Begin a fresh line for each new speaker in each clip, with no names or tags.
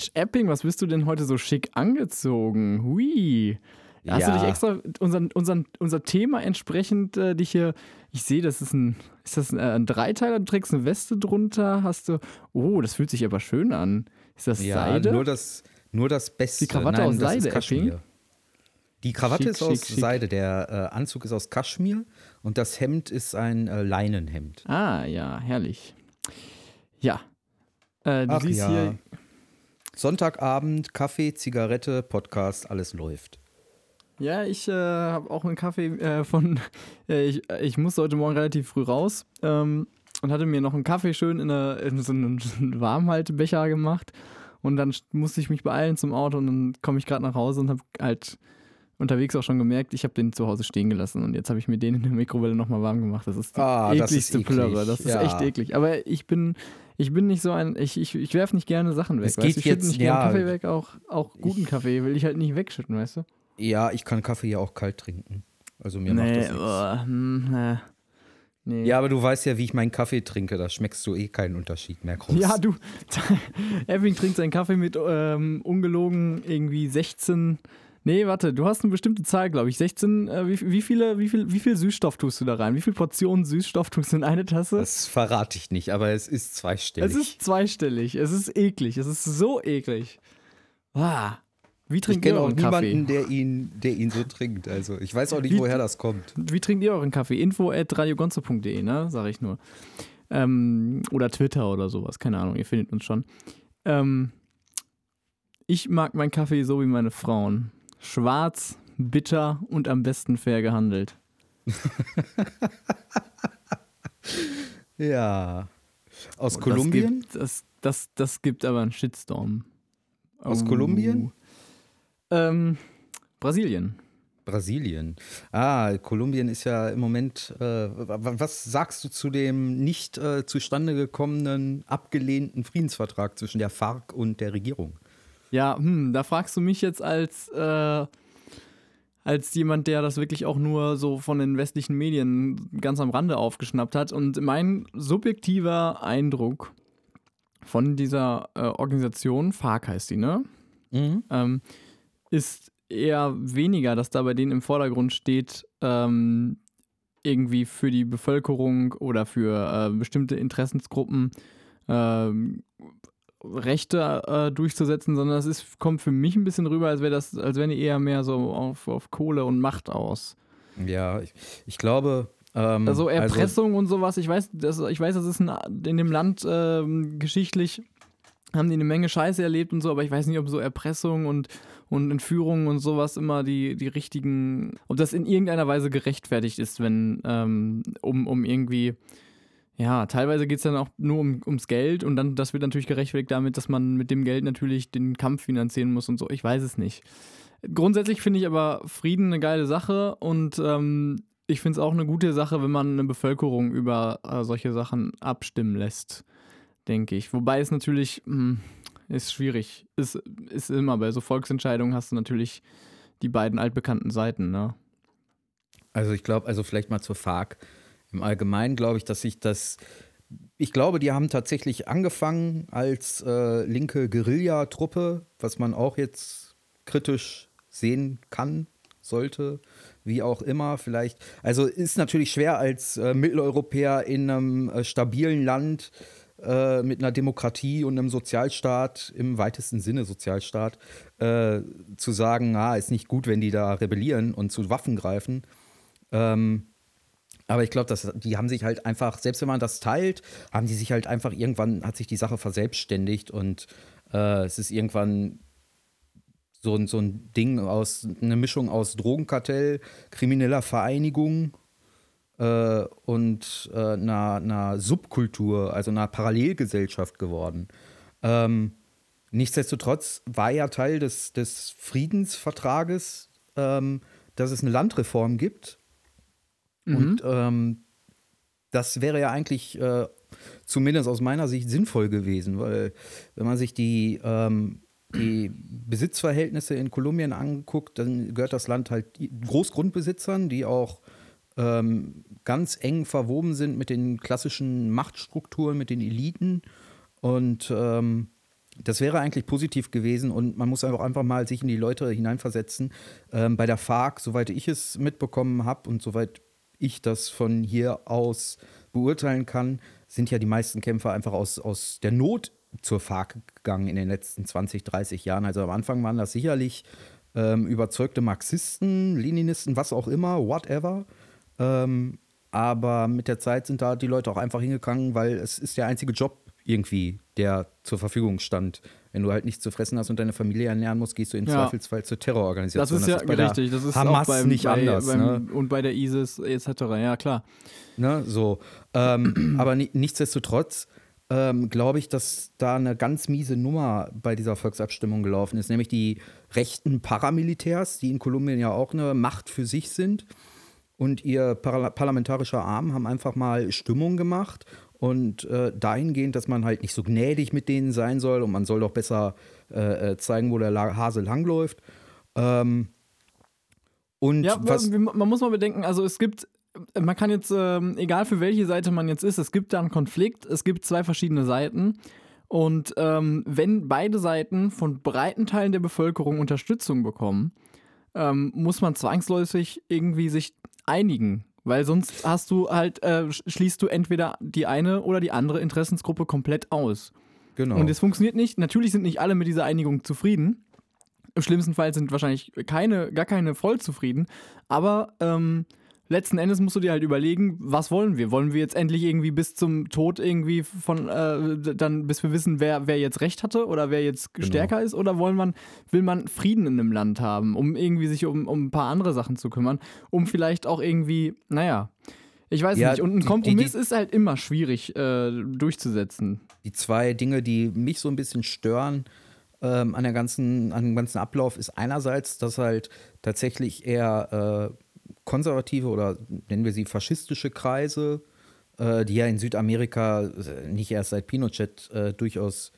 Mensch, Epping, was bist du denn heute so schick angezogen? Hui. Hast
Ja.
du dich extra unseren, unseren, unser Thema entsprechend äh, dich hier. Ich sehe, das ist ein. Ist das ein, äh, ein Dreiteiler? Du trägst eine Weste drunter? Hast du. Oh, das fühlt sich aber schön an. Ist das
Ja,
Seide?
nur das, nur das Beste.
Die Krawatte
Nein,
aus Seide. Epping?
Die Krawatte
Schick,
ist aus
schick, schick.
Seide, der äh, Anzug ist aus Kaschmir und das Hemd ist ein äh, Leinenhemd.
ah, ja, herrlich. Ja. Äh, du
Ach
siehst
ja.
hier.
Sonntagabend, Kaffee, Zigarette, Podcast, alles läuft.
Ja, ich äh, habe auch einen Kaffee äh, von. Äh, ich, ich musste heute Morgen relativ früh raus ähm, und hatte mir noch einen Kaffee schön in, eine, in so einen, Warmhaltebecher gemacht. Und dann st- musste ich mich beeilen zum Auto und dann komme ich gerade nach Hause und habe halt unterwegs auch schon gemerkt, ich habe den zu Hause stehen gelassen und jetzt habe ich mir den in der Mikrowelle nochmal warm gemacht. Das ist die
Ah, das
ekligste
eklig.
Plörre. Das ist
Ja.
echt eklig. Aber ich bin, ich bin nicht so ein, ich, ich, ich werfe nicht gerne Sachen weg.
Es geht?
Ich schütte
jetzt-
nicht gerne
ja.
Kaffee weg, auch, auch guten
Ich-
Kaffee will ich halt nicht wegschütten, weißt du?
Ja, ich kann Kaffee ja auch kalt trinken. Also mir macht das nichts.
oh, hm, äh, nee.
Ja, aber du weißt ja, wie ich meinen Kaffee trinke. Da schmeckst du eh keinen Unterschied mehr raus.
Ja, du, Epping trinkt seinen Kaffee mit ähm, ungelogen irgendwie 16. Nee, warte, du hast eine bestimmte Zahl, glaube ich. 16, äh, wie, wie, viele, wie, viel, wie viel Süßstoff tust du da rein? Wie viele Portionen Süßstoff tust du in eine Tasse?
Das verrate ich nicht, aber es ist zweistellig.
es ist zweistellig. Es ist eklig. Es ist so eklig. Ah, wie
ich
trinkt ihr
kenne auch
euren Kaffee?
niemanden, der ihn, der ihn so trinkt. Also ich weiß auch nicht,
Wie-
woher das kommt.
Wie trinkt ihr euren Kaffee? Info at radiogonzo.de, ne? Sag ich nur. Ähm, oder Twitter oder sowas, keine Ahnung, ihr findet uns schon. Ähm, ich mag meinen Kaffee so wie meine Frauen. Schwarz, bitter und am besten fair gehandelt.
Ja. Aus
Und
Kolumbien?
Das gibt, das, das, das gibt aber einen Shitstorm.
Aus
Oh.
Kolumbien?
Ähm, Brasilien.
Brasilien. Ah, Kolumbien ist ja im Moment. Äh, wa- wa- was sagst du zu dem nicht äh, zustande gekommenen, abgelehnten Friedensvertrag zwischen der FARC und der Regierung?
Ja, hm, da fragst du mich jetzt als, äh, als jemand, der das wirklich auch nur so von den westlichen Medien ganz am Rande aufgeschnappt hat. Und mein subjektiver Eindruck von dieser äh, Organisation, FARC heißt die, ne? ähm, ist eher weniger, dass da bei denen im Vordergrund steht, ähm, irgendwie für die Bevölkerung oder für äh, bestimmte Interessensgruppen ähm, Rechte äh, durchzusetzen, sondern es ist, kommt für mich ein bisschen rüber, als wäre das, als wären die eher mehr so auf, auf Kohle und Macht aus.
Ja, ich, ich glaube. Ähm,
Also Erpressung und sowas, ich weiß, das, ich weiß, das ist ein, in dem Land ähm, geschichtlich haben die eine Menge Scheiße erlebt und so, aber ich weiß nicht, ob so Erpressung und, und Entführung und sowas immer die, die richtigen, ob das in irgendeiner Weise gerechtfertigt ist, wenn, ähm, um, um irgendwie, ja, teilweise geht es dann auch nur um, ums Geld und dann, das wird natürlich gerechtfertigt damit, dass man mit dem Geld natürlich den Kampf finanzieren muss und so, ich weiß es nicht. Grundsätzlich finde ich aber Frieden eine geile Sache und ähm, ich finde es auch eine gute Sache, wenn man eine Bevölkerung über äh, solche Sachen abstimmen lässt, denke ich. Wobei es natürlich mh, ist schwierig. Ist, ist immer bei so Volksentscheidungen hast du natürlich die beiden altbekannten Seiten, ne?
Also ich glaube, also vielleicht mal zur FARC. Im Allgemeinen glaube ich, dass sich das. Ich glaube, die haben tatsächlich angefangen als äh, linke Guerillatruppe, was man auch jetzt kritisch sehen kann, sollte, wie auch immer. Vielleicht. Also ist natürlich schwer als äh, Mitteleuropäer in einem äh, stabilen Land äh, mit einer Demokratie und einem Sozialstaat, im weitesten Sinne Sozialstaat, äh, zu sagen, ah, ist nicht gut, wenn die da rebellieren und zu Waffen greifen. Ähm, aber ich glaube, die haben sich halt einfach, selbst wenn man das teilt, haben die sich halt einfach irgendwann, hat sich die Sache verselbstständigt und äh, es ist irgendwann so, ein- so ein Ding aus, eine Mischung aus Drogenkartell, krimineller Vereinigung äh, und äh, einer, einer Subkultur, also einer Parallelgesellschaft geworden. Ähm, nichtsdestotrotz war ja Teil des, des Friedensvertrages, ähm, dass es eine Landreform gibt. Und ähm, das wäre ja eigentlich äh, zumindest aus meiner Sicht sinnvoll gewesen, weil wenn man sich die, ähm, die Besitzverhältnisse in Kolumbien anguckt, dann gehört das Land halt Großgrundbesitzern, die auch ähm, ganz eng verwoben sind mit den klassischen Machtstrukturen, mit den Eliten. Und ähm, das wäre eigentlich positiv gewesen und man muss auch einfach mal sich in die Leute hineinversetzen. Ähm, bei der FARC, soweit ich es mitbekommen habe und soweit ich das von hier aus beurteilen kann, sind ja die meisten Kämpfer einfach aus, aus der Not zur FARC gegangen in den letzten 20, 30 Jahren. Also am Anfang waren das sicherlich ähm, überzeugte Marxisten, Leninisten, was auch immer, whatever. Ähm, aber mit der Zeit sind da die Leute auch einfach hingegangen, weil es ist der einzige Job irgendwie, der zur Verfügung stand. Wenn du halt nichts zu fressen hast und deine Familie ernähren musst, gehst du im ja. Zweifelsfall zur Terrororganisation.
Das ist ja das ist richtig. Das ist
Hamas
beim,
nicht
bei,
anders.
Beim,
ne?
Und bei der ISIS etc. Ja, klar.
Ne, so. Ähm, aber nichtsdestotrotz ähm, glaube ich, dass da eine ganz miese Nummer bei dieser Volksabstimmung gelaufen ist, nämlich die rechten Paramilitärs, die in Kolumbien ja auch eine Macht für sich sind. Und ihr Par parlamentarischer Arm haben einfach mal Stimmung gemacht und äh, dahingehend, dass man halt nicht so gnädig mit denen sein soll und man soll doch besser äh, äh zeigen, wo der Hase langläuft. Ähm,
und ja, was, man muss mal bedenken, also es gibt, man kann jetzt, ähm, egal für welche Seite man jetzt ist, es gibt da einen Konflikt, es gibt zwei verschiedene Seiten. Und ähm, wenn beide Seiten von breiten Teilen der Bevölkerung Unterstützung bekommen, ähm, muss man zwangsläufig irgendwie sich einigen. Weil sonst hast du halt, äh, schließt du entweder die eine oder die andere Interessensgruppe komplett aus.
Genau.
Und es funktioniert nicht. Natürlich sind nicht alle mit dieser Einigung zufrieden. Im schlimmsten Fall sind wahrscheinlich keine, gar keine voll zufrieden. Aber ähm, letzten Endes musst du dir halt überlegen, was wollen wir? Wollen wir jetzt endlich irgendwie bis zum Tod irgendwie von, äh, dann, bis wir wissen, wer, wer jetzt Recht hatte oder wer jetzt genau. stärker ist? Oder wollen man, will man Frieden in einem Land haben, um irgendwie sich um, um ein paar andere Sachen zu kümmern, um vielleicht auch irgendwie, naja, ich weiß ja, nicht. Und ein Kompromiss die, die, ist halt immer schwierig äh, durchzusetzen.
Die zwei Dinge, die mich so ein bisschen stören, ähm, an, der ganzen, an dem ganzen Ablauf ist einerseits, dass halt tatsächlich eher äh, konservative oder nennen wir sie faschistische Kreise, äh, die ja in Südamerika äh, nicht erst seit Pinochet äh, durchaus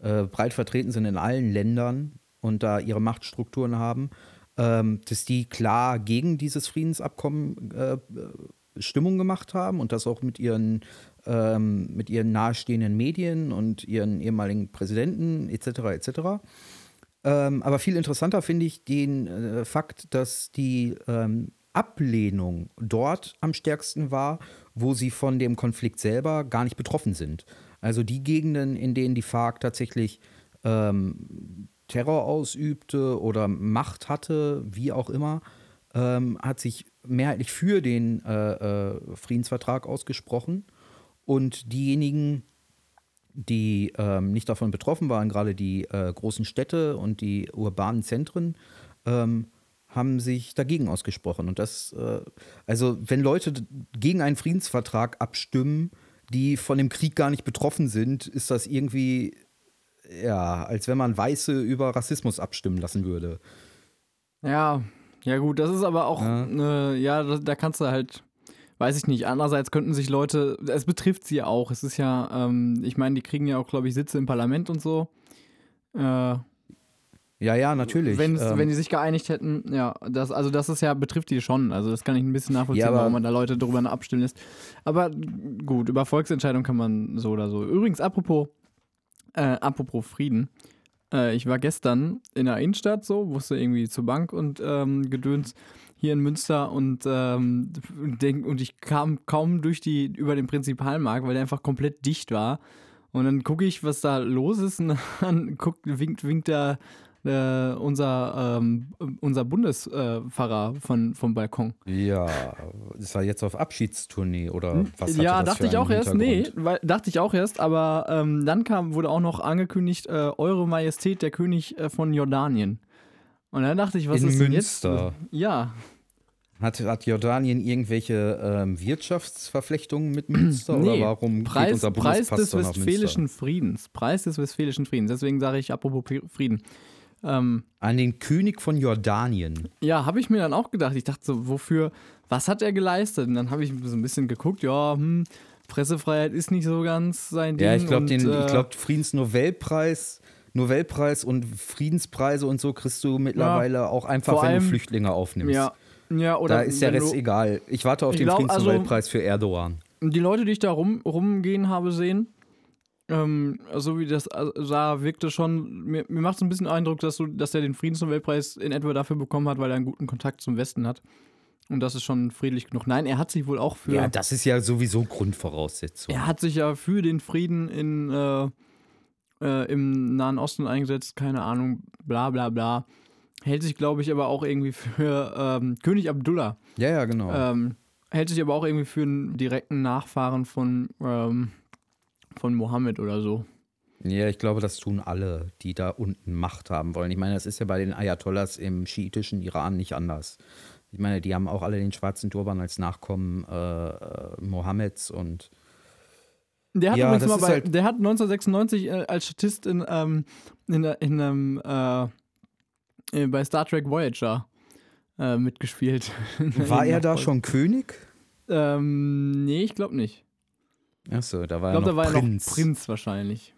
breit vertreten sind in allen Ländern und da ihre Machtstrukturen haben, ähm, dass die klar gegen dieses Friedensabkommen Stimmung gemacht haben und das auch mit ihren, ähm, mit ihren nahestehenden Medien und ihren ehemaligen Präsidenten etc. etc. Ähm, aber viel interessanter finde ich den äh, Fakt, dass die ähm, Ablehnung dort am stärksten war, wo sie von dem Konflikt selber gar nicht betroffen sind. Also die Gegenden, in denen die FARC tatsächlich ähm, Terror ausübte oder Macht hatte, wie auch immer, ähm, hat sich mehrheitlich für den äh, äh, Friedensvertrag ausgesprochen. Und diejenigen, die ähm, nicht davon betroffen waren, gerade die äh, großen Städte und die urbanen Zentren, ähm, haben sich dagegen ausgesprochen. Und das, äh, also wenn Leute gegen einen Friedensvertrag abstimmen, die von dem Krieg gar nicht betroffen sind, ist das irgendwie, ja, als wenn man Weiße über Rassismus abstimmen lassen würde.
Ja, ja gut, das ist aber auch, ja, äh, ja da, da, kannst du halt, weiß ich nicht, andererseits könnten sich Leute, es betrifft sie ja auch, es ist ja, ähm, ich meine, die kriegen ja auch, glaube ich, Sitze im Parlament und so. Äh,
ja, ja, natürlich.
Ähm, wenn die sich geeinigt hätten, ja, das, also das ist ja, betrifft die schon. Also das kann ich ein bisschen nachvollziehen, ja, warum man da Leute darüber abstimmen lässt. Aber gut, über Volksentscheidung kann man so oder so. Übrigens, apropos, äh, apropos Frieden. Äh, ich war gestern in der Innenstadt so, wusste irgendwie zur Bank und ähm, Gedöns hier in Münster und, ähm, denk, und ich kam kaum durch die, über den Prinzipalmarkt, weil der einfach komplett dicht war. Und dann gucke ich, was da los ist und dann guckt, winkt, winkt der äh, unser, ähm, unser Bundespfarrer von, vom Balkon.
Ja, ist er jetzt auf Abschiedstournee oder was?
Ja, dachte ich auch erst, nee, weil, dachte ich auch erst, aber ähm, dann kam, wurde auch noch angekündigt, äh, Eure Majestät, der König äh, von Jordanien. Und dann dachte ich, was
In
ist
Münster.
denn jetzt? Ja.
Hat, hat Jordanien irgendwelche ähm, Wirtschaftsverflechtungen mit Münster nee. oder warum
Preis,
geht unser
Preis des
Westfälischen
Friedens. Preis des Westfälischen Friedens. Deswegen sage ich apropos Frieden. Ähm,
An den König von Jordanien.
Ja, habe ich mir dann auch gedacht. Ich dachte so, wofür, was hat er geleistet? Und dann habe ich so ein bisschen geguckt, ja, hm, Pressefreiheit ist nicht so ganz sein Ding.
Ja, ich glaube, den äh, glaub, Friedensnobelpreis. Nobelpreis und Friedenspreise und so kriegst du mittlerweile ja, auch einfach, wenn allem, du Flüchtlinge aufnimmst.
Ja, ja oder
da ist der Rest du, egal. Ich warte auf den glaub, Friedensnobelpreis also, für Erdogan.
Die Leute, die ich da rum, rumgehen habe sehen, ähm, so wie das äh, sah, wirkte schon, mir, mir macht es ein bisschen Eindruck, dass, du, dass er den Friedensnobelpreis in etwa dafür bekommen hat, weil er einen guten Kontakt zum Westen hat. Und das ist schon friedlich genug. Nein, er hat sich wohl auch für.
Ja, das ist ja sowieso Grundvoraussetzung.
Er hat sich ja für den Frieden in, äh, äh, im Nahen Osten eingesetzt, keine Ahnung, bla bla bla. Hält sich, glaube ich, aber auch irgendwie für ähm, König Abdullah.
Ja, ja, genau.
Ähm, hält sich aber auch irgendwie für einen direkten Nachfahren von, ähm, von Mohammed oder so.
Ja, ich glaube, das tun alle, die da unten Macht haben wollen. Ich meine, das ist ja bei den Ayatollahs im schiitischen Iran nicht anders. Ich meine, die haben auch alle den schwarzen Turban als Nachkommen äh, äh Mohammeds und
der hat
Ja,
übrigens mal bei,
halt-
der hat 1996 äh, als Statist in, ähm, in, in einem äh, äh, bei Star Trek Voyager äh, mitgespielt.
war er da schon König?
Ähm, nee, ich glaube nicht.
Achso, da war
Ich glaube,
er
da
noch
war er
Prinz.
noch Prinz wahrscheinlich.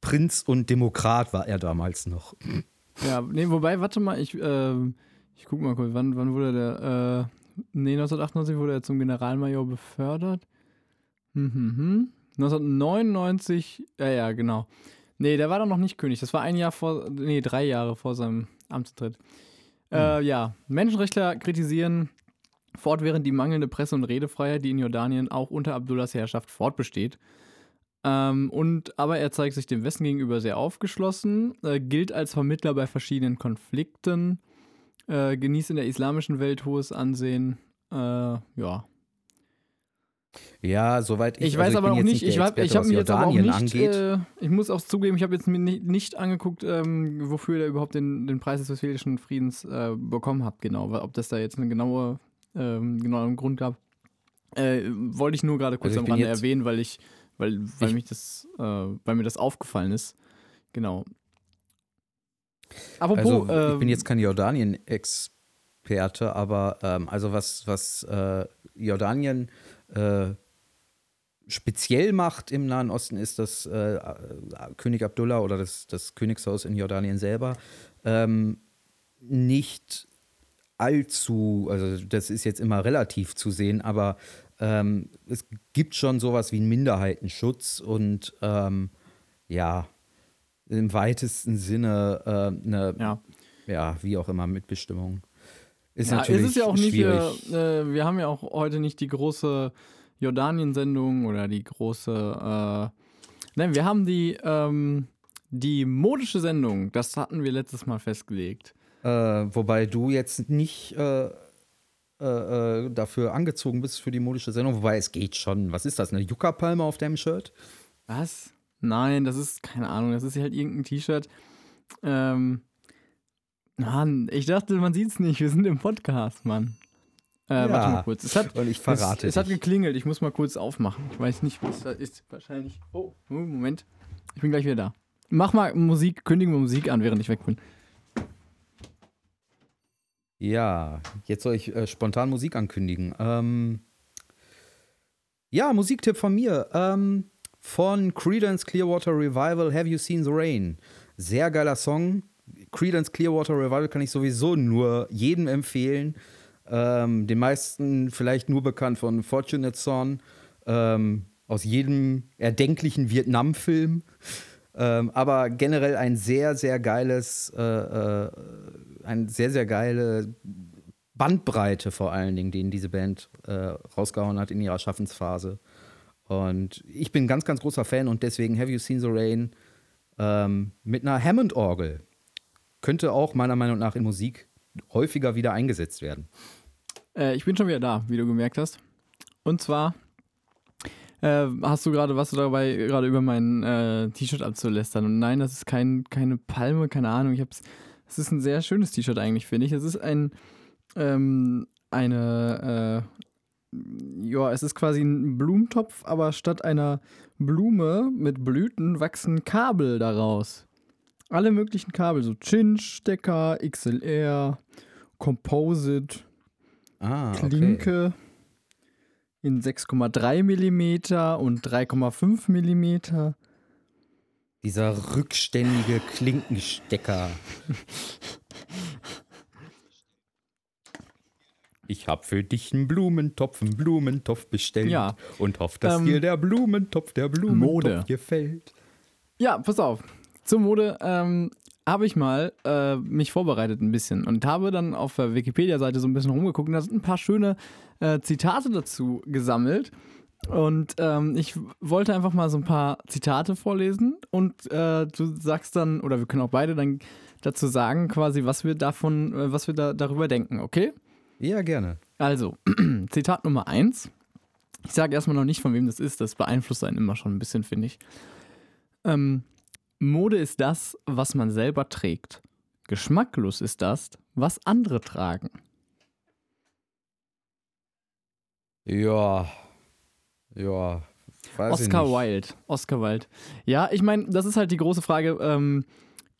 Prinz und Demokrat war er damals noch.
Ja, nee, wobei, warte mal, ich, ähm, ich guck mal kurz, wann, wann wurde der, äh, nee, 1998 wurde er zum Generalmajor befördert. Hm, hm, hm. 1999, ja, ja, genau. Nee, der war doch noch nicht König. Das war ein Jahr vor, nee, drei Jahre vor seinem Amtstritt. Äh, ja, Menschenrechtler kritisieren fortwährend die mangelnde Presse- und Redefreiheit, die in Jordanien auch unter Abdullahs Herrschaft fortbesteht. Ähm, und aber er zeigt sich dem Westen gegenüber sehr aufgeschlossen, äh, gilt als Vermittler bei verschiedenen Konflikten, äh, genießt in der islamischen Welt hohes Ansehen. Äh, ja.
Ja, soweit ich
Ich,
also
weiß aber
bin
auch
jetzt
nicht, ich, hab, ich habe mir jetzt aber auch nicht, äh, ich muss auch zugeben, ich habe jetzt mir nicht, nicht angeguckt, ähm, wofür er überhaupt den, den Preis des Westfälischen Friedens äh, bekommen hat, genau, ob das da jetzt einen genaue, ähm, genauen Grund gab. Äh, wollte ich nur gerade kurz
Also
am Rande erwähnen, weil ich, weil, weil
Ich-
mich das, äh, weil mir das aufgefallen ist. Genau. Apropos,
Also ich bin
ähm,
jetzt kein Jordanien-Experte, aber ähm, also was, was äh, Jordanien äh, speziell macht im Nahen Osten, ist, dass äh, äh, König Abdullah oder das, das Königshaus in Jordanien selber ähm, nicht allzu, also das ist jetzt immer relativ zu sehen, aber ähm, es gibt schon sowas wie einen Minderheitenschutz und ähm, ja, im weitesten Sinne äh, eine
ja.
ja, wie auch immer, Mitbestimmung. Ist
ja,
natürlich
es ist ja auch nicht,
schwierig.
wir, äh, wir haben ja auch heute nicht die große Jordanien-Sendung oder die große, äh, nein, wir haben die, ähm, die modische Sendung, das hatten wir letztes Mal festgelegt.
Äh, wobei du jetzt nicht äh, äh, äh, dafür angezogen bist für die modische Sendung. Wobei es geht schon. Was ist das? Eine Yucca-Palme auf deinem Shirt?
Was? Nein, das ist, keine Ahnung, das ist halt irgendein T-Shirt. Ähm, Mann, ich dachte, man sieht's nicht, wir sind im Podcast, Mann. Äh,
Ja,
warte mal kurz. Es hat,
Und ich verrate
es, es hat geklingelt, ich muss mal kurz aufmachen. Ich weiß nicht, was das ist. Wahrscheinlich. Oh, oh, Moment. Ich bin gleich wieder da. Mach mal Musik, kündige mal Musik an, während ich weg bin.
Ja, jetzt soll ich äh, spontan Musik ankündigen. Ähm, ja, Musiktipp von mir. Ähm, von Credence Clearwater Revival, Have You Seen the Rain? Sehr geiler Song. Credence Clearwater Revival kann ich sowieso nur jedem empfehlen. Ähm, den meisten vielleicht nur bekannt von Fortunate Son, ähm, aus jedem erdenklichen Vietnam-Film. Ähm, aber generell ein sehr, sehr geiles, äh, äh, ein sehr, sehr geile Bandbreite vor allen Dingen, den diese Band äh, rausgehauen hat in ihrer Schaffensphase. Und ich bin ganz, ganz großer Fan und deswegen Have You Seen the Rain ähm, mit einer Hammond-Orgel könnte auch meiner Meinung nach in Musik häufiger wieder eingesetzt werden.
Äh, ich bin schon wieder da, wie du gemerkt hast. Und zwar äh, hast du gerade, was dabei gerade über mein äh, T-Shirt abzulästern. Und nein, das ist kein, keine Palme, keine Ahnung. Ich hab's. Es ist ein sehr schönes T-Shirt eigentlich, finde ich. Es ist ein ähm, eine äh, ja, es ist quasi ein Blumentopf, aber statt einer Blume mit Blüten wachsen Kabel daraus. Alle möglichen Kabel, so Chinch-Stecker, XLR, Composite,
Ah, okay.
Klinke in 6,3 mm und 3,5 mm.
Dieser rückständige Klinkenstecker. Ich hab für dich einen Blumentopf, einen Blumentopf bestellt
Ja.
und hoffe, dass
Ähm,
dir der Blumentopf, der Blumentopf
Mode.
gefällt.
Ja, pass auf. Zur Mode ähm, habe ich mal äh, mich vorbereitet ein bisschen und habe dann auf der Wikipedia-Seite so ein bisschen rumgeguckt und da sind ein paar schöne äh, Zitate dazu gesammelt. Und ähm, ich wollte einfach mal so ein paar Zitate vorlesen und äh, du sagst dann, oder wir können auch beide dann dazu sagen, quasi, was wir davon, äh, was wir da, darüber denken, okay?
Ja, gerne.
Also, Zitat Nummer eins. Ich sage erstmal noch nicht, von wem das ist, das beeinflusst einen immer schon ein bisschen, finde ich. Ähm, Mode ist das, was man selber trägt. Geschmacklos ist das, was andere tragen.
Ja. Ja. Weiß
Oscar
ich nicht.
Wilde. Oscar Wilde. Ja, ich meine, das ist halt die große Frage. Ähm,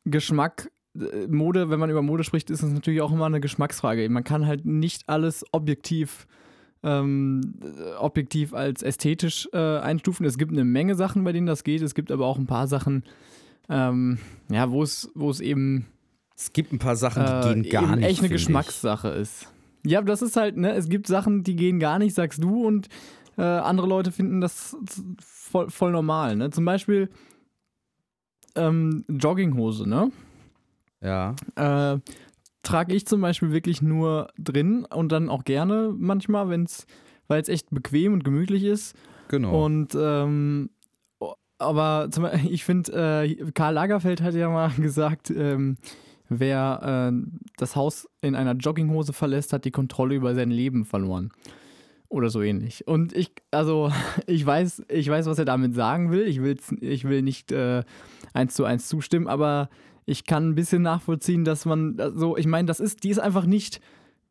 Geschmack, äh, Mode, wenn man über Mode spricht, ist es natürlich auch immer eine Geschmacksfrage. Man kann halt nicht alles objektiv, ähm, äh, objektiv als ästhetisch äh, einstufen. Es gibt eine Menge Sachen, bei denen das geht. Es gibt aber auch ein paar Sachen, ähm, ja, wo es, wo es eben
Es gibt ein paar Sachen, die
äh,
gehen gar
eben
nicht.
echt eine
finde ich.
Geschmackssache ist. Ja, das ist halt, ne, es gibt Sachen, die gehen gar nicht, sagst du, und äh, andere Leute finden das voll, voll normal, ne? Zum Beispiel ähm, Jogginghose, ne?
Ja.
Äh, trage ich zum Beispiel wirklich nur drin und dann auch gerne manchmal, wenn's, weil es echt bequem und gemütlich ist.
Genau.
Und ähm, aber zum Beispiel, ich finde, äh, Karl Lagerfeld hat ja mal gesagt, ähm, wer äh, das Haus in einer Jogginghose verlässt, hat die Kontrolle über sein Leben verloren. Oder so ähnlich. Und ich, also, ich weiß, ich weiß, was er damit sagen will. Ich, will's, ich will nicht äh, eins zu eins zustimmen, aber ich kann ein bisschen nachvollziehen, dass man, also, ich meine, das ist, die ist einfach nicht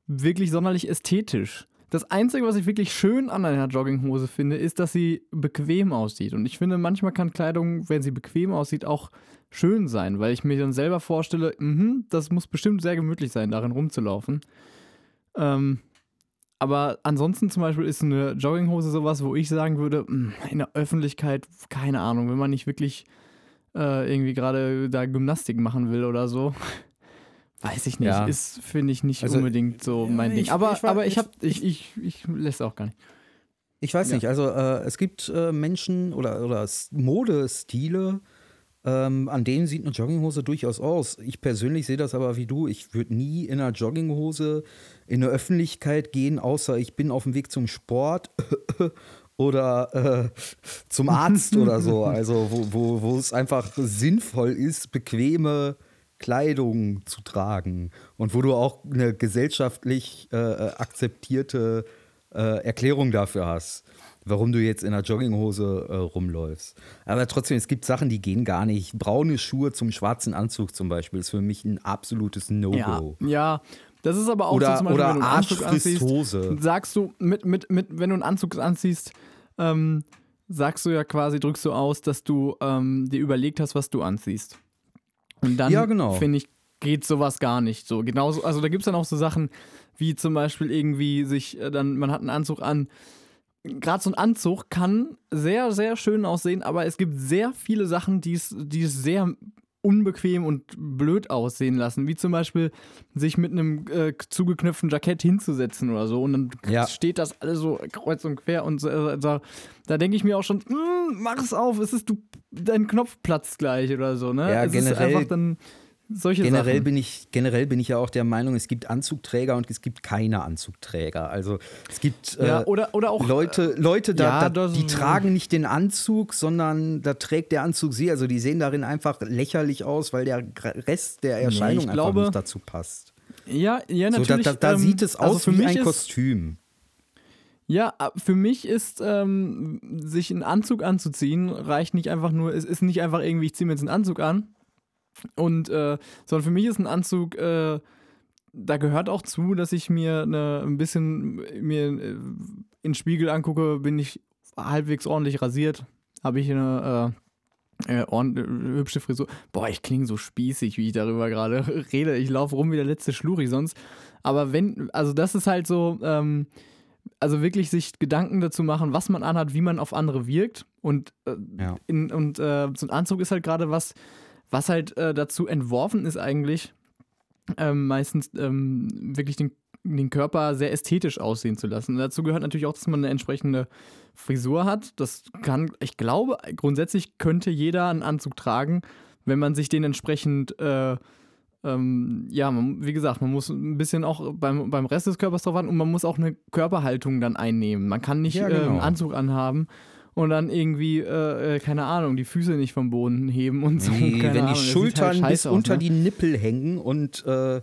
wirklich sonderlich ästhetisch. Das Einzige, was ich wirklich schön an einer Jogginghose finde, ist, dass sie bequem aussieht. Und ich finde, manchmal kann Kleidung, wenn sie bequem aussieht, auch schön sein, weil ich mir dann selber vorstelle, mhm, das muss bestimmt sehr gemütlich sein, darin rumzulaufen. Ähm, aber ansonsten zum Beispiel ist eine Jogginghose sowas, wo ich sagen würde, mh, in der Öffentlichkeit, keine Ahnung, wenn man nicht wirklich äh, irgendwie gerade da Gymnastik machen will oder so. Weiß ich nicht.
Ja.
Ist, finde ich, nicht
Also,
unbedingt so mein Ding.
ich-
Aber
ich
aber ich
ich-
habe ich, ich, ich lässt auch gar nicht.
Ich weiß
Ja.
nicht, also äh, es gibt äh, Menschen oder, oder Modestile, ähm, an denen sieht eine Jogginghose durchaus aus. Ich persönlich sehe das aber wie du. Ich würde nie in einer Jogginghose in eine Öffentlichkeit gehen, außer ich bin auf dem Weg zum Sport oder äh, zum Arzt oder so. Also wo, wo, wo es einfach sinnvoll ist, bequeme Kleidung zu tragen und wo du auch eine gesellschaftlich äh, äh, akzeptierte äh, Erklärung dafür hast, warum du jetzt in einer Jogginghose äh, rumläufst. Aber trotzdem, es gibt Sachen, die gehen gar nicht. Braune Schuhe zum schwarzen Anzug zum Beispiel ist für mich ein absolutes
Ja,
No-Go.
ja. Das ist aber auch
Oder,
so zum Beispiel,
oder
wenn du einen Anzug anziehst, sagst du, mit, mit, mit, wenn du einen Anzug anziehst, ähm, sagst du ja quasi, drückst du aus, dass du ähm, dir überlegt hast, was du anziehst. Und dann,
Ja, genau.
finde ich, geht sowas gar nicht so. Genauso, also da gibt es dann auch so Sachen, wie zum Beispiel irgendwie sich äh, dann, man hat einen Anzug an. Gerade so ein Anzug kann sehr, sehr schön aussehen, aber es gibt sehr viele Sachen, die es, sehr unbequem und blöd aussehen lassen, wie zum Beispiel sich mit einem äh, zugeknöpften Jackett hinzusetzen oder so und dann
Ja.
steht das alles so kreuz und quer und so, da, da denke ich mir auch schon, "Mm, mach es auf, es ist du, dein Knopf platzt gleich oder so, ne?
Ja,
es
generell-
ist einfach dann solche
Generell
Sachen.
bin, ich, generell bin ich ja auch der Meinung, es gibt Anzugträger und es gibt keine Anzugträger. Also es gibt äh,
ja, oder, oder auch
Leute, Leute da,
ja,
da, die tragen nicht den Anzug, sondern da trägt der Anzug sie. Also die sehen darin einfach lächerlich aus, weil der Rest der Erscheinung
ich
einfach
glaube,
nicht dazu passt.
Ja, ja,
So, da
natürlich.
da, da
ähm,
sieht es
also
aus
für
wie
mich
ein
ist,
Kostüm.
Ja, für mich ist, ähm, sich einen Anzug anzuziehen, reicht nicht einfach nur, es ist nicht einfach irgendwie, ich ziehe mir jetzt einen Anzug an. Und, äh, sondern für mich ist ein Anzug, äh, da gehört auch zu, dass ich mir eine, ein bisschen mir äh, in den Spiegel angucke, bin ich halbwegs ordentlich rasiert, habe ich eine äh, äh, äh, hübsche Frisur. Boah, ich klinge so spießig, wie ich darüber gerade rede. Ich laufe rum wie der letzte Schluri sonst. Aber wenn, also das ist halt so, ähm, also wirklich sich Gedanken dazu machen, was man anhat, wie man auf andere wirkt. Und, äh,
Ja.
in, und äh, so ein Anzug ist halt gerade was, was halt äh, dazu entworfen ist eigentlich, ähm, meistens ähm, wirklich den den Körper sehr ästhetisch aussehen zu lassen. Und dazu gehört natürlich auch, dass man eine entsprechende Frisur hat. Das kann, ich glaube, grundsätzlich könnte jeder einen Anzug tragen, wenn man sich den entsprechend, äh, ähm, ja, man, wie gesagt, man muss ein bisschen auch beim, beim Rest des Körpers drauf achten und man muss auch eine Körperhaltung dann einnehmen. Man kann nicht
Ja,
äh, einen
genau.
Anzug anhaben und dann irgendwie, äh, äh, keine Ahnung, die Füße nicht vom Boden heben und so.
Nee, wenn
Ahnung,
die
sieht
Schultern
halt
bis
aus,
unter
ne?
die Nippel hängen und äh,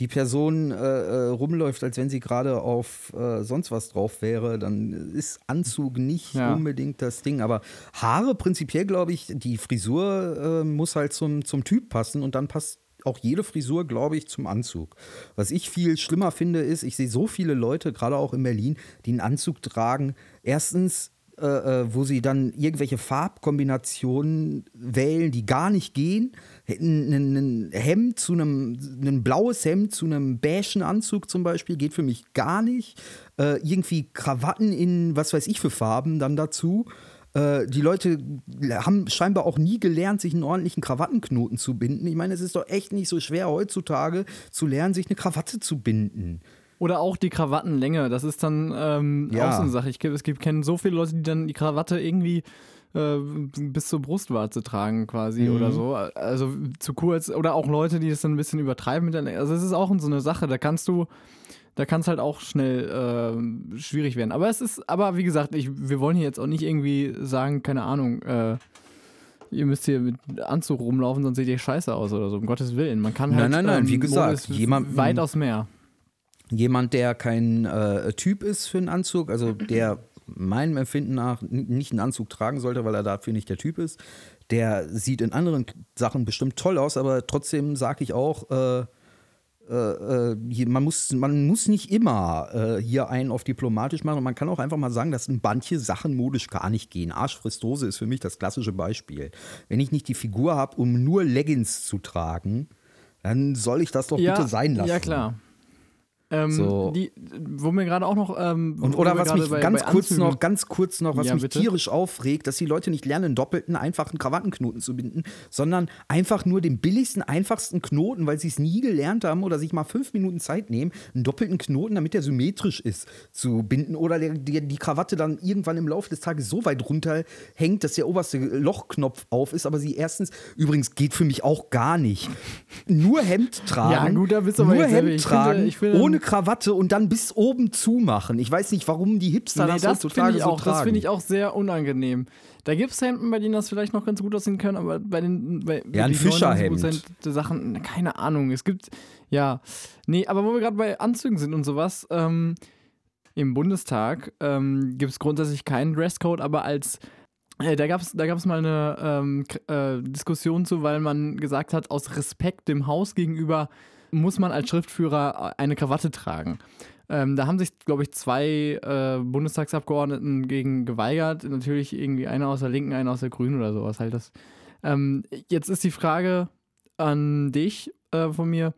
die Person äh, äh, rumläuft, als wenn sie gerade auf äh, sonst was drauf wäre, dann ist Anzug nicht
Ja.
unbedingt das Ding. Aber Haare prinzipiell, glaube ich, die Frisur muss halt zum, zum Typ passen und dann passt auch jede Frisur, glaube ich, zum Anzug. Was ich viel schlimmer finde, ist, ich sehe so viele Leute, gerade auch in Berlin, die einen Anzug tragen. Erstens, äh, äh, wo sie dann irgendwelche Farbkombinationen wählen, die gar nicht gehen. Ein, Hemd zu einem, ein blaues Hemd zu einem beigen Anzug zum Beispiel geht für mich gar nicht. Äh, irgendwie Krawatten in was weiß ich für Farben dann dazu. Äh, die Leute haben scheinbar auch nie gelernt, sich einen ordentlichen Krawattenknoten zu binden. Ich meine, es ist doch echt nicht so schwer heutzutage zu lernen, sich eine Krawatte zu binden.
Oder auch die Krawattenlänge. Das ist dann ähm,
Ja.
auch so eine Sache. Ich, es gibt kennen so viele Leute, die dann die Krawatte irgendwie äh, bis zur Brustwarze tragen quasi
Mhm.
oder so. Also zu kurz. Oder auch Leute, die das dann ein bisschen übertreiben mit der Länge. Also es ist auch so eine Sache. Da kannst du, da kann es halt auch schnell äh, schwierig werden. Aber es ist, aber wie gesagt, ich, wir wollen hier jetzt auch nicht irgendwie sagen, keine Ahnung, äh, Ihr müsst hier mit Anzug rumlaufen, sonst seht ihr scheiße aus oder so, um Gottes Willen. Man kann
Nein,
halt.
nein, nein, wie
ähm,
gesagt,
Mode ist
jemand-
weitaus mehr.
Jemand, der kein äh, Typ ist für einen Anzug, also der meinem Empfinden nach nicht einen Anzug tragen sollte, weil er dafür nicht der Typ ist, der sieht in anderen Sachen bestimmt toll aus, aber trotzdem sage ich auch, äh, äh, äh, hier, man, muss, man muss nicht immer äh, hier einen auf diplomatisch machen und man kann auch einfach mal sagen, dass manche Sachen modisch gar nicht gehen. Arschfristose ist für mich das klassische Beispiel. Wenn ich nicht die Figur habe, um nur Leggings zu tragen, dann soll ich das doch bitte sein lassen.
Ja, klar. Ähm,
So.
die, wo mir gerade auch noch. Ähm,
Und oder was mich
bei-
ganz
bei
kurz noch, ganz kurz noch, was
Ja,
mich
bitte?
tierisch aufregt, dass die Leute nicht lernen, einen doppelten, einfachen Krawattenknoten zu binden, sondern einfach nur den billigsten, einfachsten Knoten, weil sie es nie gelernt haben oder sich mal fünf Minuten Zeit nehmen, einen doppelten Knoten, damit der symmetrisch ist, zu binden oder der, der, die Krawatte dann irgendwann im Laufe des Tages so weit runterhängt, dass der oberste Lochknopf auf ist, aber sie erstens, übrigens geht für mich auch gar nicht, nur Hemd tragen,
Ja, gut, da bist du aber
nur
selber.
Hemd
Ich finde-
tragen,
ich finde-
ohne Krawatte und dann bis oben zumachen. Ich weiß nicht, warum die Hipster
Nee,
das,
das
heutzutage
ich
so
auch.
tragen.
Das finde ich auch sehr unangenehm. Da gibt es Hemden, bei denen das vielleicht noch ganz gut aussehen kann, aber bei den bei
Ja, ein Fischerhemd.
99% der Sachen, keine Ahnung. Es gibt, ja, nee, aber wo wir gerade bei Anzügen sind und sowas, ähm, im Bundestag ähm, gibt es grundsätzlich keinen Dresscode, aber als äh, da gab es da gab's mal eine ähm, äh, Diskussion zu, weil man gesagt hat, aus Respekt dem Haus gegenüber muss man als Schriftführer eine Krawatte tragen. Ähm, da haben sich, glaube ich, zwei äh, Bundestagsabgeordneten gegen geweigert. Natürlich irgendwie einer aus der Linken, einer aus der Grünen oder sowas halt das. Ähm, jetzt ist die Frage an dich äh, von mir.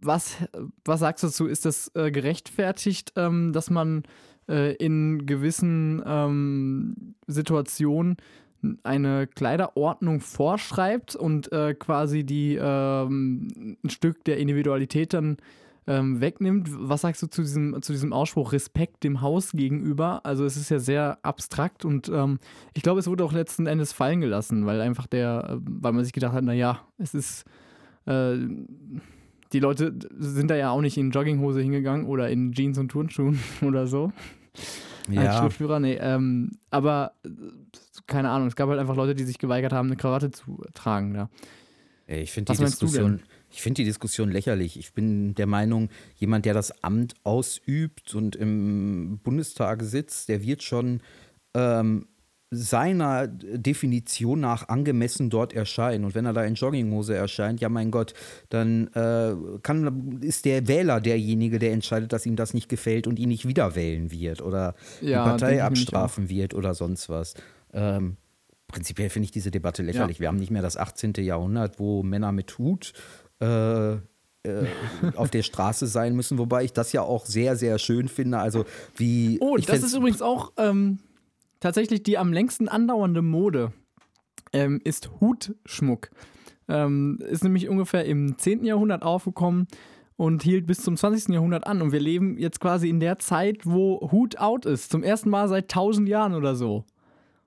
Was, was sagst du dazu? Ist das äh, gerechtfertigt, ähm, dass man äh, in gewissen ähm, Situationen eine Kleiderordnung vorschreibt und äh, quasi die ähm, ein Stück der Individualität dann ähm, wegnimmt. Was sagst du zu diesem, zu diesem Ausspruch Respekt dem Haus gegenüber? Also es ist ja sehr abstrakt und ähm, ich glaube, es wurde auch letzten Endes fallen gelassen, weil einfach der, äh, weil man sich gedacht hat, naja, es ist äh, die Leute sind da ja auch nicht in Jogginghose hingegangen oder in Jeans und Turnschuhen oder so als
ja,
Schriftführer, nee, ähm, aber keine Ahnung, es gab halt einfach Leute, die sich geweigert haben, eine Krawatte zu tragen. Ja.
Ey, ich finde die Diskussion, ich finde die Diskussion lächerlich. Ich bin der Meinung, jemand, der das Amt ausübt und im Bundestag sitzt, der wird schon ähm, seiner Definition nach angemessen dort erscheinen. Und wenn er da in Jogginghose erscheint, ja mein Gott, dann äh, kann, ist der Wähler derjenige, der entscheidet, dass ihm das nicht gefällt und ihn nicht wieder wählen wird oder
Ja,
die Partei abstrafen wird oder sonst was. Ähm, prinzipiell finde ich diese Debatte lächerlich. Wir haben nicht mehr das 18. Jahrhundert, wo Männer mit Hut äh, äh, auf der Straße sein müssen, wobei ich das ja auch sehr, sehr schön finde. Also wie
Oh, das ist übrigens auch ähm, tatsächlich die am längsten andauernde Mode, ähm, ist Hutschmuck. Ähm, ist nämlich ungefähr im 10. Jahrhundert aufgekommen und hielt bis zum 20. Jahrhundert an. Und wir leben jetzt quasi in der Zeit, wo Hut out ist. Zum ersten Mal seit 1000 Jahren oder so.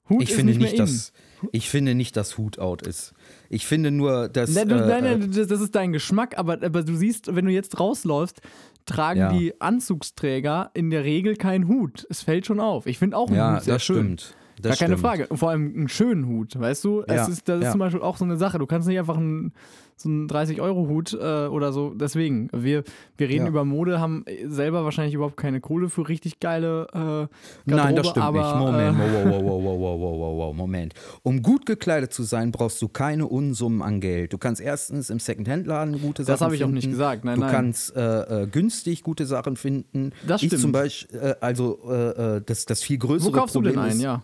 Hut
Ich
ist
finde
nicht,
nicht, dass ich finde nicht, dass Hut out ist. Ich finde nur, dass
in. Nein, du,
äh,
nein,
äh,
nein, das, das ist dein Geschmack, aber, aber du siehst, wenn du jetzt rausläufst, tragen
Ja.
die Anzugsträger in der Regel keinen Hut. Es fällt schon auf. Ich finde auch einen
ja,
Hut sehr
das
schön.
stimmt. Das
Gar keine
stimmt.
Frage. Und vor allem einen schönen Hut, weißt du?
Ja,
Es ist, das ist
ja.
zum Beispiel auch so eine Sache. Du kannst nicht einfach einen, so einen 30-Euro-Hut äh, oder so. Deswegen, wir, wir reden
Ja.
über Mode, haben selber wahrscheinlich überhaupt keine Kohle für richtig geile äh, Garderobe,
Nein, das stimmt
aber,
nicht. Moment,
Äh,
wow, wow, wow, wow, wow, wow, wow, Moment. Um gut gekleidet zu sein, brauchst du keine Unsummen an Geld. Du kannst erstens im Secondhand-Laden gute Sachen
das habe ich auch
finden.
nicht gesagt. Nein,
du
nein.
kannst äh, äh, günstig gute Sachen finden.
Das
ich
stimmt.
zum Beispiel, äh, also äh, das, das viel größere
Wo kaufst
Problem
du denn ein?
ist,
Ja.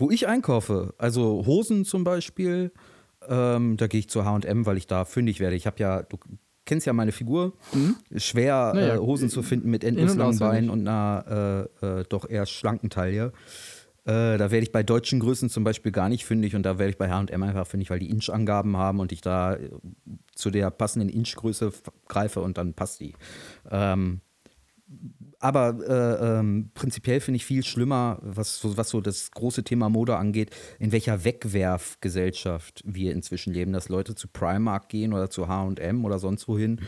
Wo ich einkaufe. Also Hosen zum Beispiel, ähm, da gehe ich zu H&M, weil ich da fündig werde. Ich habe ja, du kennst ja meine Figur, schwer
Naja,
äh, Hosen zu finden mit
in-
endlos
und
langen
auswendig.
Beinen und einer äh, äh, doch eher schlanken Taille. Äh, da werde ich bei deutschen Größen zum Beispiel gar nicht fündig und da werde ich bei H&M einfach fündig, weil die Inch-Angaben haben und ich da äh, zu der passenden Inch-Größe greife und dann passt die. Ähm, aber äh, ähm, prinzipiell finde ich viel schlimmer, was so, was so das große Thema Mode angeht, in welcher Wegwerfgesellschaft wir inzwischen leben, dass Leute zu Primark gehen oder zu H&M oder sonst wohin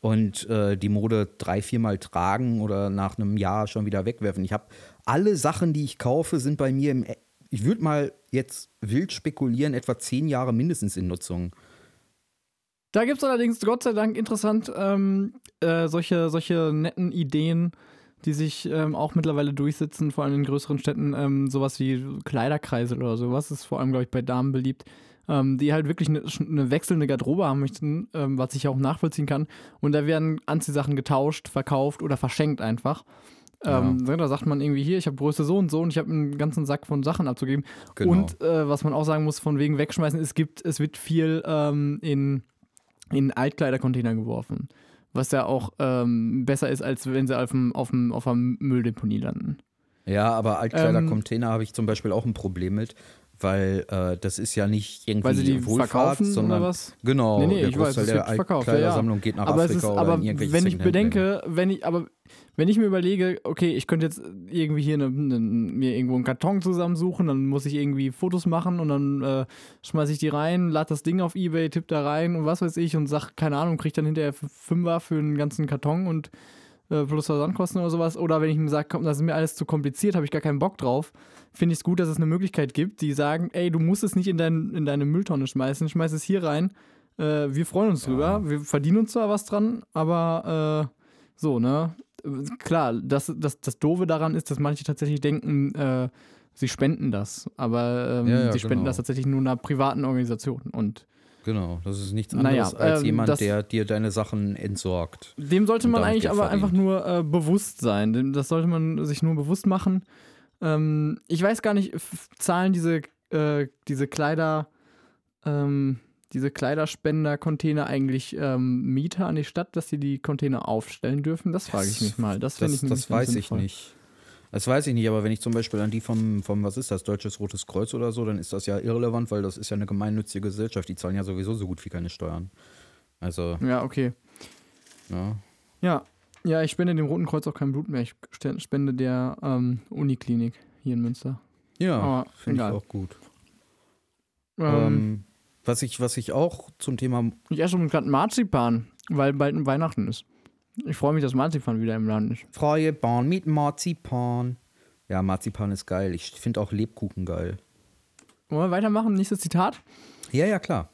und äh, die Mode drei, viermal tragen oder nach einem Jahr schon wieder wegwerfen. Ich habe alle Sachen, die ich kaufe, sind bei mir im, ich würde mal jetzt wild spekulieren, etwa zehn Jahre mindestens in Nutzung.
Da gibt es allerdings Gott sei Dank interessant ähm, äh, solche, solche netten Ideen, die sich ähm, auch mittlerweile durchsetzen, vor allem in größeren Städten, ähm, sowas wie Kleiderkreisel oder sowas, ist vor allem, glaube ich, bei Damen beliebt, ähm, die halt wirklich eine, eine wechselnde Garderobe haben möchten, ähm, was ich auch nachvollziehen kann. Und da werden Anziehsachen getauscht, verkauft oder verschenkt einfach. Ähm, Da sagt man irgendwie hier, ich habe Größe so und so und ich habe einen ganzen Sack von Sachen abzugeben.
Genau.
Und äh, was man auch sagen muss, von wegen wegschmeißen, es gibt, es wird viel ähm, in, in Altkleidercontainer geworfen. Was ja auch ähm, besser ist, als wenn sie auf dem, auf dem, auf der Mülldeponie landen.
Ja, aber
Ähm,
Altkleidercontainer habe ich zum Beispiel auch ein Problem mit, weil äh, das ist ja nicht irgendwie
Weil sie die
Wohlfahrt,
verkaufen oder
sondern
was?
genau,
Nee, nee,
der
ich weiß,
Großteil
es
der
verkauft, ja, ja.
Altkleidersammlung geht nach
aber
Afrika
es ist,
oder
aber
in irgendwelche
wenn ich bedenke, wenn ich, aber wenn ich mir überlege, okay, ich könnte jetzt irgendwie hier eine, eine, mir irgendwo einen Karton zusammensuchen, dann muss ich irgendwie Fotos machen und dann äh, schmeiße ich die rein, lade das Ding auf Ebay, tipp da rein und was weiß ich und sag, keine Ahnung, krieg dann hinterher Fünfer für einen ganzen Karton und äh, plus Versandkosten oder sowas. Oder wenn ich mir sage, komm, das ist mir alles zu kompliziert, habe ich gar keinen Bock drauf, finde ich es gut, dass es eine Möglichkeit gibt, die sagen, ey, du musst es nicht in, dein, in deine Mülltonne schmeißen, schmeiß es hier rein. Äh, wir freuen uns drüber, wir verdienen uns zwar was dran, aber äh, so, ne? Klar, das, das, das Doofe daran ist, dass manche tatsächlich denken, äh, sie spenden das. Aber ähm,
Ja, ja,
sie spenden
genau.
das tatsächlich nur einer privaten Organisation. Und
Genau, das ist nichts
Naja,
anderes als
ähm,
jemand, der dir deine Sachen entsorgt.
dem sollte man eigentlich aber einfach
verdient.
nur äh, bewusst sein. Dem- Das sollte man sich nur bewusst machen. Ähm, ich weiß gar nicht, zahlen diese, äh, diese Kleider, ähm, diese Kleiderspender-Container eigentlich ähm, Mieter an die Stadt, dass sie die Container aufstellen dürfen? Das frage ich mich mal. Das, finde
Das,
ich
das weiß ich
sinnvoll.
nicht. Das weiß ich nicht, aber wenn ich zum Beispiel an die vom, vom, was ist das, Deutsches Rotes Kreuz oder so, dann ist das ja irrelevant, weil das ist ja eine gemeinnützige Gesellschaft. Die zahlen ja sowieso so gut wie keine Steuern. Also,
Ja, okay.
ja.
Ja, ja, ich spende dem Roten Kreuz auch kein Blut mehr. Ich spende der ähm, Uniklinik hier in Münster.
Ja, finde ich auch gut.
Ähm,
Ähm, was, ich, was ich auch zum Thema
ich esse gerade Marzipan, weil bald ein Weihnachten ist. Ich freue mich, dass Marzipan wieder im Laden ist.
freie Bahn mit Marzipan. Ja, Marzipan ist geil. Ich finde auch Lebkuchen geil.
Wollen wir weitermachen? Nächstes Zitat.
Ja, ja, klar.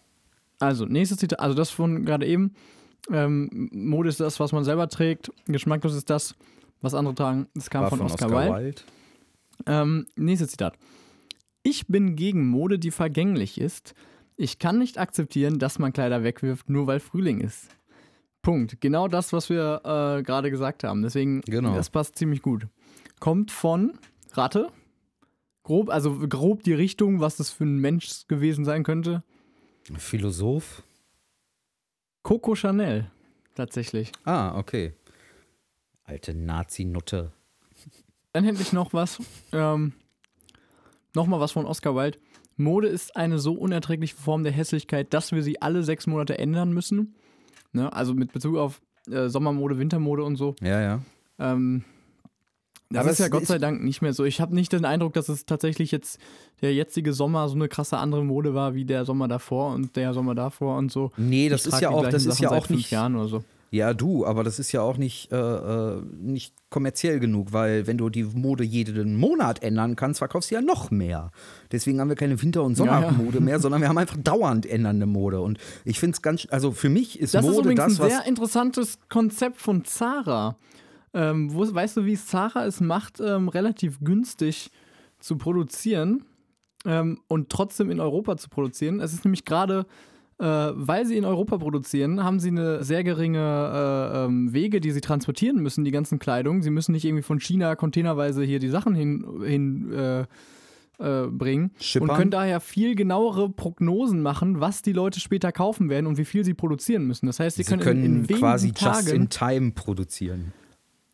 Also, nächstes Zitat, also das von gerade eben. Ähm, Mode ist das, was man selber trägt. Geschmacklos ist das, was andere tragen. Das kam
War
von, Oscar, Wilde. Ähm, nächstes Zitat. Ich bin gegen Mode, die vergänglich ist. Ich kann nicht akzeptieren, dass man Kleider wegwirft, nur weil Frühling ist. Punkt. Genau das, was wir äh, gerade gesagt haben. Deswegen,
Genau.
das passt ziemlich gut. Kommt von Ratte. Grob, also grob die Richtung, was das für ein Mensch gewesen sein könnte.
Philosoph.
Coco Chanel, tatsächlich.
Ah, okay. Alte Nazi-Nutte.
Dann hätte ich noch was. Ähm, Nochmal was von Oscar Wilde. Mode ist eine so unerträgliche Form der Hässlichkeit, dass wir sie alle sechs Monate ändern müssen. Ne? Also mit Bezug auf äh, Sommermode, Wintermode und so.
Ja, ja.
Ähm, das
Aber
ist ja Gott sei Dank nicht mehr so. Ich habe nicht den Eindruck, dass es tatsächlich jetzt der jetzige Sommer so eine krasse andere Mode war wie der Sommer davor und der Sommer davor und so.
Nee, das
Ich
ist ja auch, das ist ja auch nicht.
Jahren oder so.
Ja, du, aber das ist ja auch nicht, äh, äh, nicht kommerziell genug, weil wenn du die Mode jeden Monat ändern kannst, verkaufst du ja noch mehr. Deswegen haben wir keine Winter- und
Ja, ja.
Sommermode mehr, sondern wir haben einfach dauernd ändernde Mode. Und ich finde es ganz, also für mich ist
Das ist
Mode
übrigens
das,
ein
was.
sehr interessantes Konzept von Zara. Ähm, wo, weißt du, wie es Zara es macht, ähm, relativ günstig zu produzieren ähm, und trotzdem in Europa zu produzieren? Es ist nämlich gerade, weil sie in Europa produzieren, haben sie eine sehr geringe äh, ähm, Wege, die sie transportieren müssen, die ganzen Kleidung. Sie müssen nicht irgendwie von China containerweise hier die Sachen hin, hin äh, äh, bringen
Schippern?
und können daher viel genauere Prognosen machen, was die Leute später kaufen werden und wie viel sie produzieren müssen. Das heißt, sie,
Sie
können,
können
in, in wenigen
quasi
Tagen
just in time produzieren.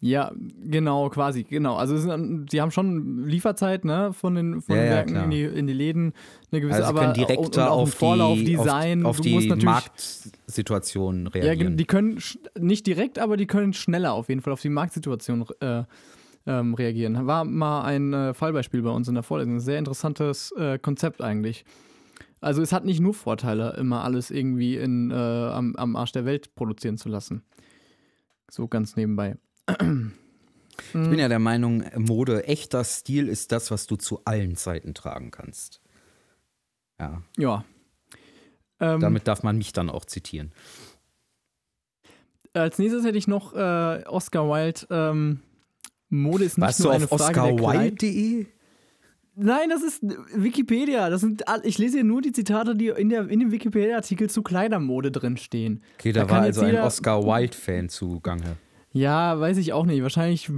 Ja, genau, quasi, genau. Also sind, die haben schon Lieferzeit, ne, von den, von
Ja,
den
ja,
Werken
klar.
in die, in die Läden, eine gewisse,
Also sie
aber
können
und, und
direkter
auch
auf
Vorlauf,
die,
Design,
auf, auf
du musst
die Marktsituation
ja,
reagieren.
die können nicht direkt, aber die können schneller auf jeden Fall auf die Marktsituation äh, ähm, reagieren. War mal ein äh, Fallbeispiel bei uns in der Vorlesung. Sehr interessantes äh, Konzept eigentlich. Also es hat nicht nur Vorteile, immer alles irgendwie in, äh, am, am Arsch der Welt produzieren zu lassen. So ganz nebenbei.
Ich bin ja der Meinung, Mode, echter Stil ist das, was du zu allen Zeiten tragen kannst. Ja,
Ja. Ähm,
damit darf man mich dann auch zitieren.
Als nächstes hätte ich noch äh, Oscar Wilde. Ähm, Mode ist nicht
Warst
nur
du auf oscarwilde.de?
Nein, das ist Wikipedia. Das sind, all- ich lese hier nur die Zitate, die in, der, in dem Wikipedia-Artikel zu Kleidermode drin stehen.
Okay, da,
Da
war also ein Oscar Wilde-Fan zugange.
Ja, weiß ich auch nicht. Wahrscheinlich,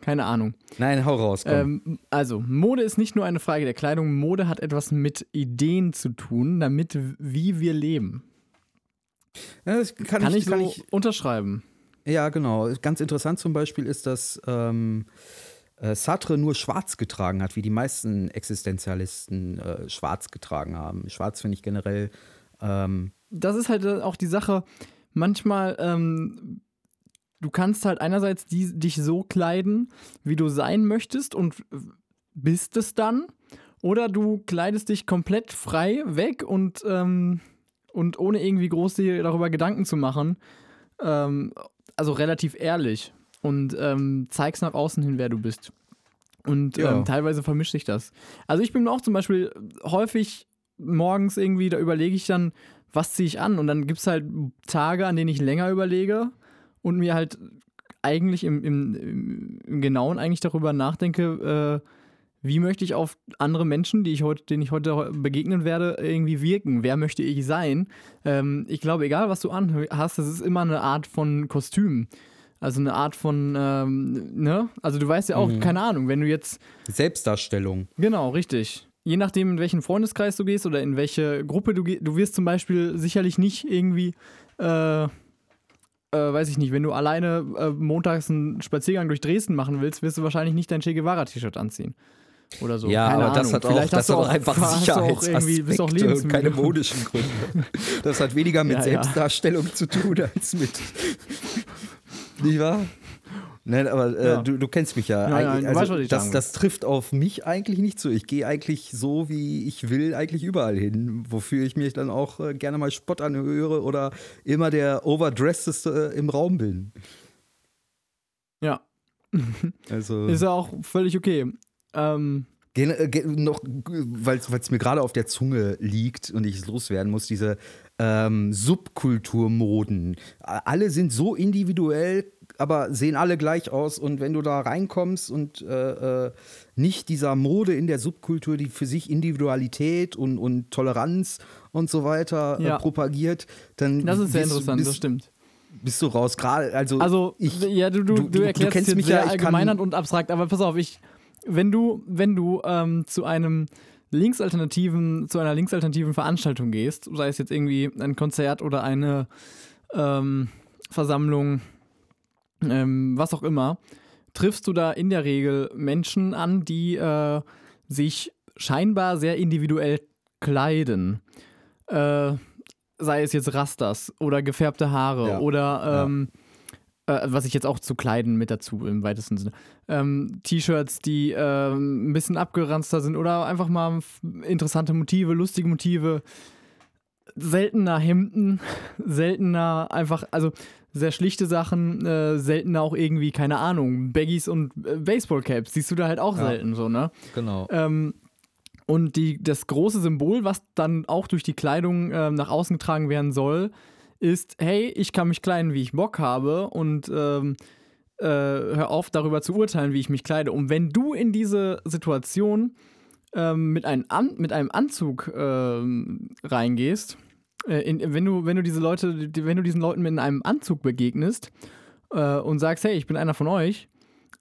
keine Ahnung.
Nein, hau raus.
Ähm, also, Mode ist nicht nur eine Frage der Kleidung. Mode hat etwas mit Ideen zu tun, damit wie wir leben.
ja, das kann,
Kann,
ich,
ich so
kann ich,
unterschreiben.
Ja, genau. Ganz interessant zum Beispiel ist, dass ähm, äh, Sartre nur schwarz getragen hat, wie die meisten Existenzialisten äh, schwarz getragen haben. Schwarz finde ich generell. Ähm,
das ist halt auch die Sache. Manchmal, ähm, du kannst halt einerseits die, dich so kleiden, wie du sein möchtest und bist es dann. Oder du kleidest dich komplett frei weg und, ähm, und ohne irgendwie groß dir darüber Gedanken zu machen. Ähm, also relativ ehrlich. Und ähm, zeigst nach außen hin, wer du bist. Und
Ja.
ähm, teilweise vermischt sich das. Also ich bin auch zum Beispiel häufig morgens irgendwie, da überlege ich dann, was ziehe ich an? Und dann gibt es halt Tage, an denen ich länger überlege und mir halt eigentlich im, im, im, im Genauen eigentlich darüber nachdenke, äh, wie möchte ich auf andere Menschen, die ich heute, denen ich heute begegnen werde, irgendwie wirken? Wer möchte ich sein? Ähm, ich glaube, egal was du anhast, das ist immer eine Art von Kostüm. Also eine Art von, ähm, ne? Also du weißt ja auch, keine Ahnung, wenn du jetzt
Selbstdarstellung.
Genau, richtig. Je nachdem, in welchen Freundeskreis du gehst oder in welche Gruppe du gehst, du wirst zum Beispiel sicherlich nicht irgendwie, äh, äh, weiß ich nicht, wenn du alleine äh, montags einen Spaziergang durch Dresden machen willst, wirst du wahrscheinlich nicht dein Che Guevara-T-Shirt anziehen. Oder so.
Ja,
Keine
aber das
Ahnung.
hat auch,
Vielleicht
das
hast du
hat auch
auch
einfach
auch auch
Sicherheitsaspekte und keine modischen Gründe. Das hat weniger mit
Ja, ja.
Selbstdarstellung zu tun als mit. Nicht wahr? Nein, aber äh,
Ja.
du, du kennst mich ja. Eigentlich-
du
also,
weißt, was ich
das, das trifft auf mich eigentlich nicht zu. Ich gehe eigentlich so, wie ich will, eigentlich überall hin. Wofür ich mich dann auch äh, gerne mal Spott anhöre oder immer der Overdressedeste äh, im Raum bin.
Ja,
Also.
ist ja auch völlig okay. Ähm,
äh, noch, weil es mir gerade auf der Zunge liegt und ich es loswerden muss, diese ähm, Subkulturmoden. Alle sind so individuell, aber sehen alle gleich aus. Und wenn du da reinkommst und äh, äh, nicht dieser Mode in der Subkultur, die für sich Individualität und, und Toleranz und so weiter
Ja.
äh, propagiert, dann
das ist sehr
bist,
interessant,
bist,
das stimmt.
bist du raus. Gerade, also,
Also,
ich,
ja, du, du,
du-
du, erklärst
kennst
es
mich
sehr
ja,
allgemeinernd und abstrakt, aber pass auf, ich, wenn du, wenn du ähm, zu einem linksalternativen, zu einer linksalternativen Veranstaltung gehst, sei es jetzt irgendwie ein Konzert oder eine ähm, Versammlung, ähm, was auch immer, triffst du da in der Regel Menschen an, die äh, sich scheinbar sehr individuell kleiden. Äh, sei es jetzt Rastas oder gefärbte Haare
Ja.
oder
Ja.
ähm, äh, was ich jetzt auch zu Kleiden mit dazu im weitesten Sinne. Ähm, T-Shirts, die ähm, ein bisschen abgeranzter sind oder einfach mal interessante Motive, lustige Motive. Seltener Hemden, seltener einfach, also sehr schlichte Sachen, äh, seltener auch irgendwie, keine Ahnung, Baggies und äh, Baseballcaps, siehst du da halt auch
Ja.
selten so, ne?
Genau.
Ähm, und die, das große Symbol, was dann auch durch die Kleidung ähm, nach außen getragen werden soll, ist, hey, ich kann mich kleiden, wie ich Bock habe und ähm, äh, hör auf, darüber zu urteilen, wie ich mich kleide. Und wenn du in diese Situation ähm, mit, einem An mit einem Anzug ähm, reingehst, äh, in, wenn, du, wenn du diese Leute, wenn du diesen Leuten mit einem Anzug begegnest äh, und sagst, hey, ich bin einer von euch,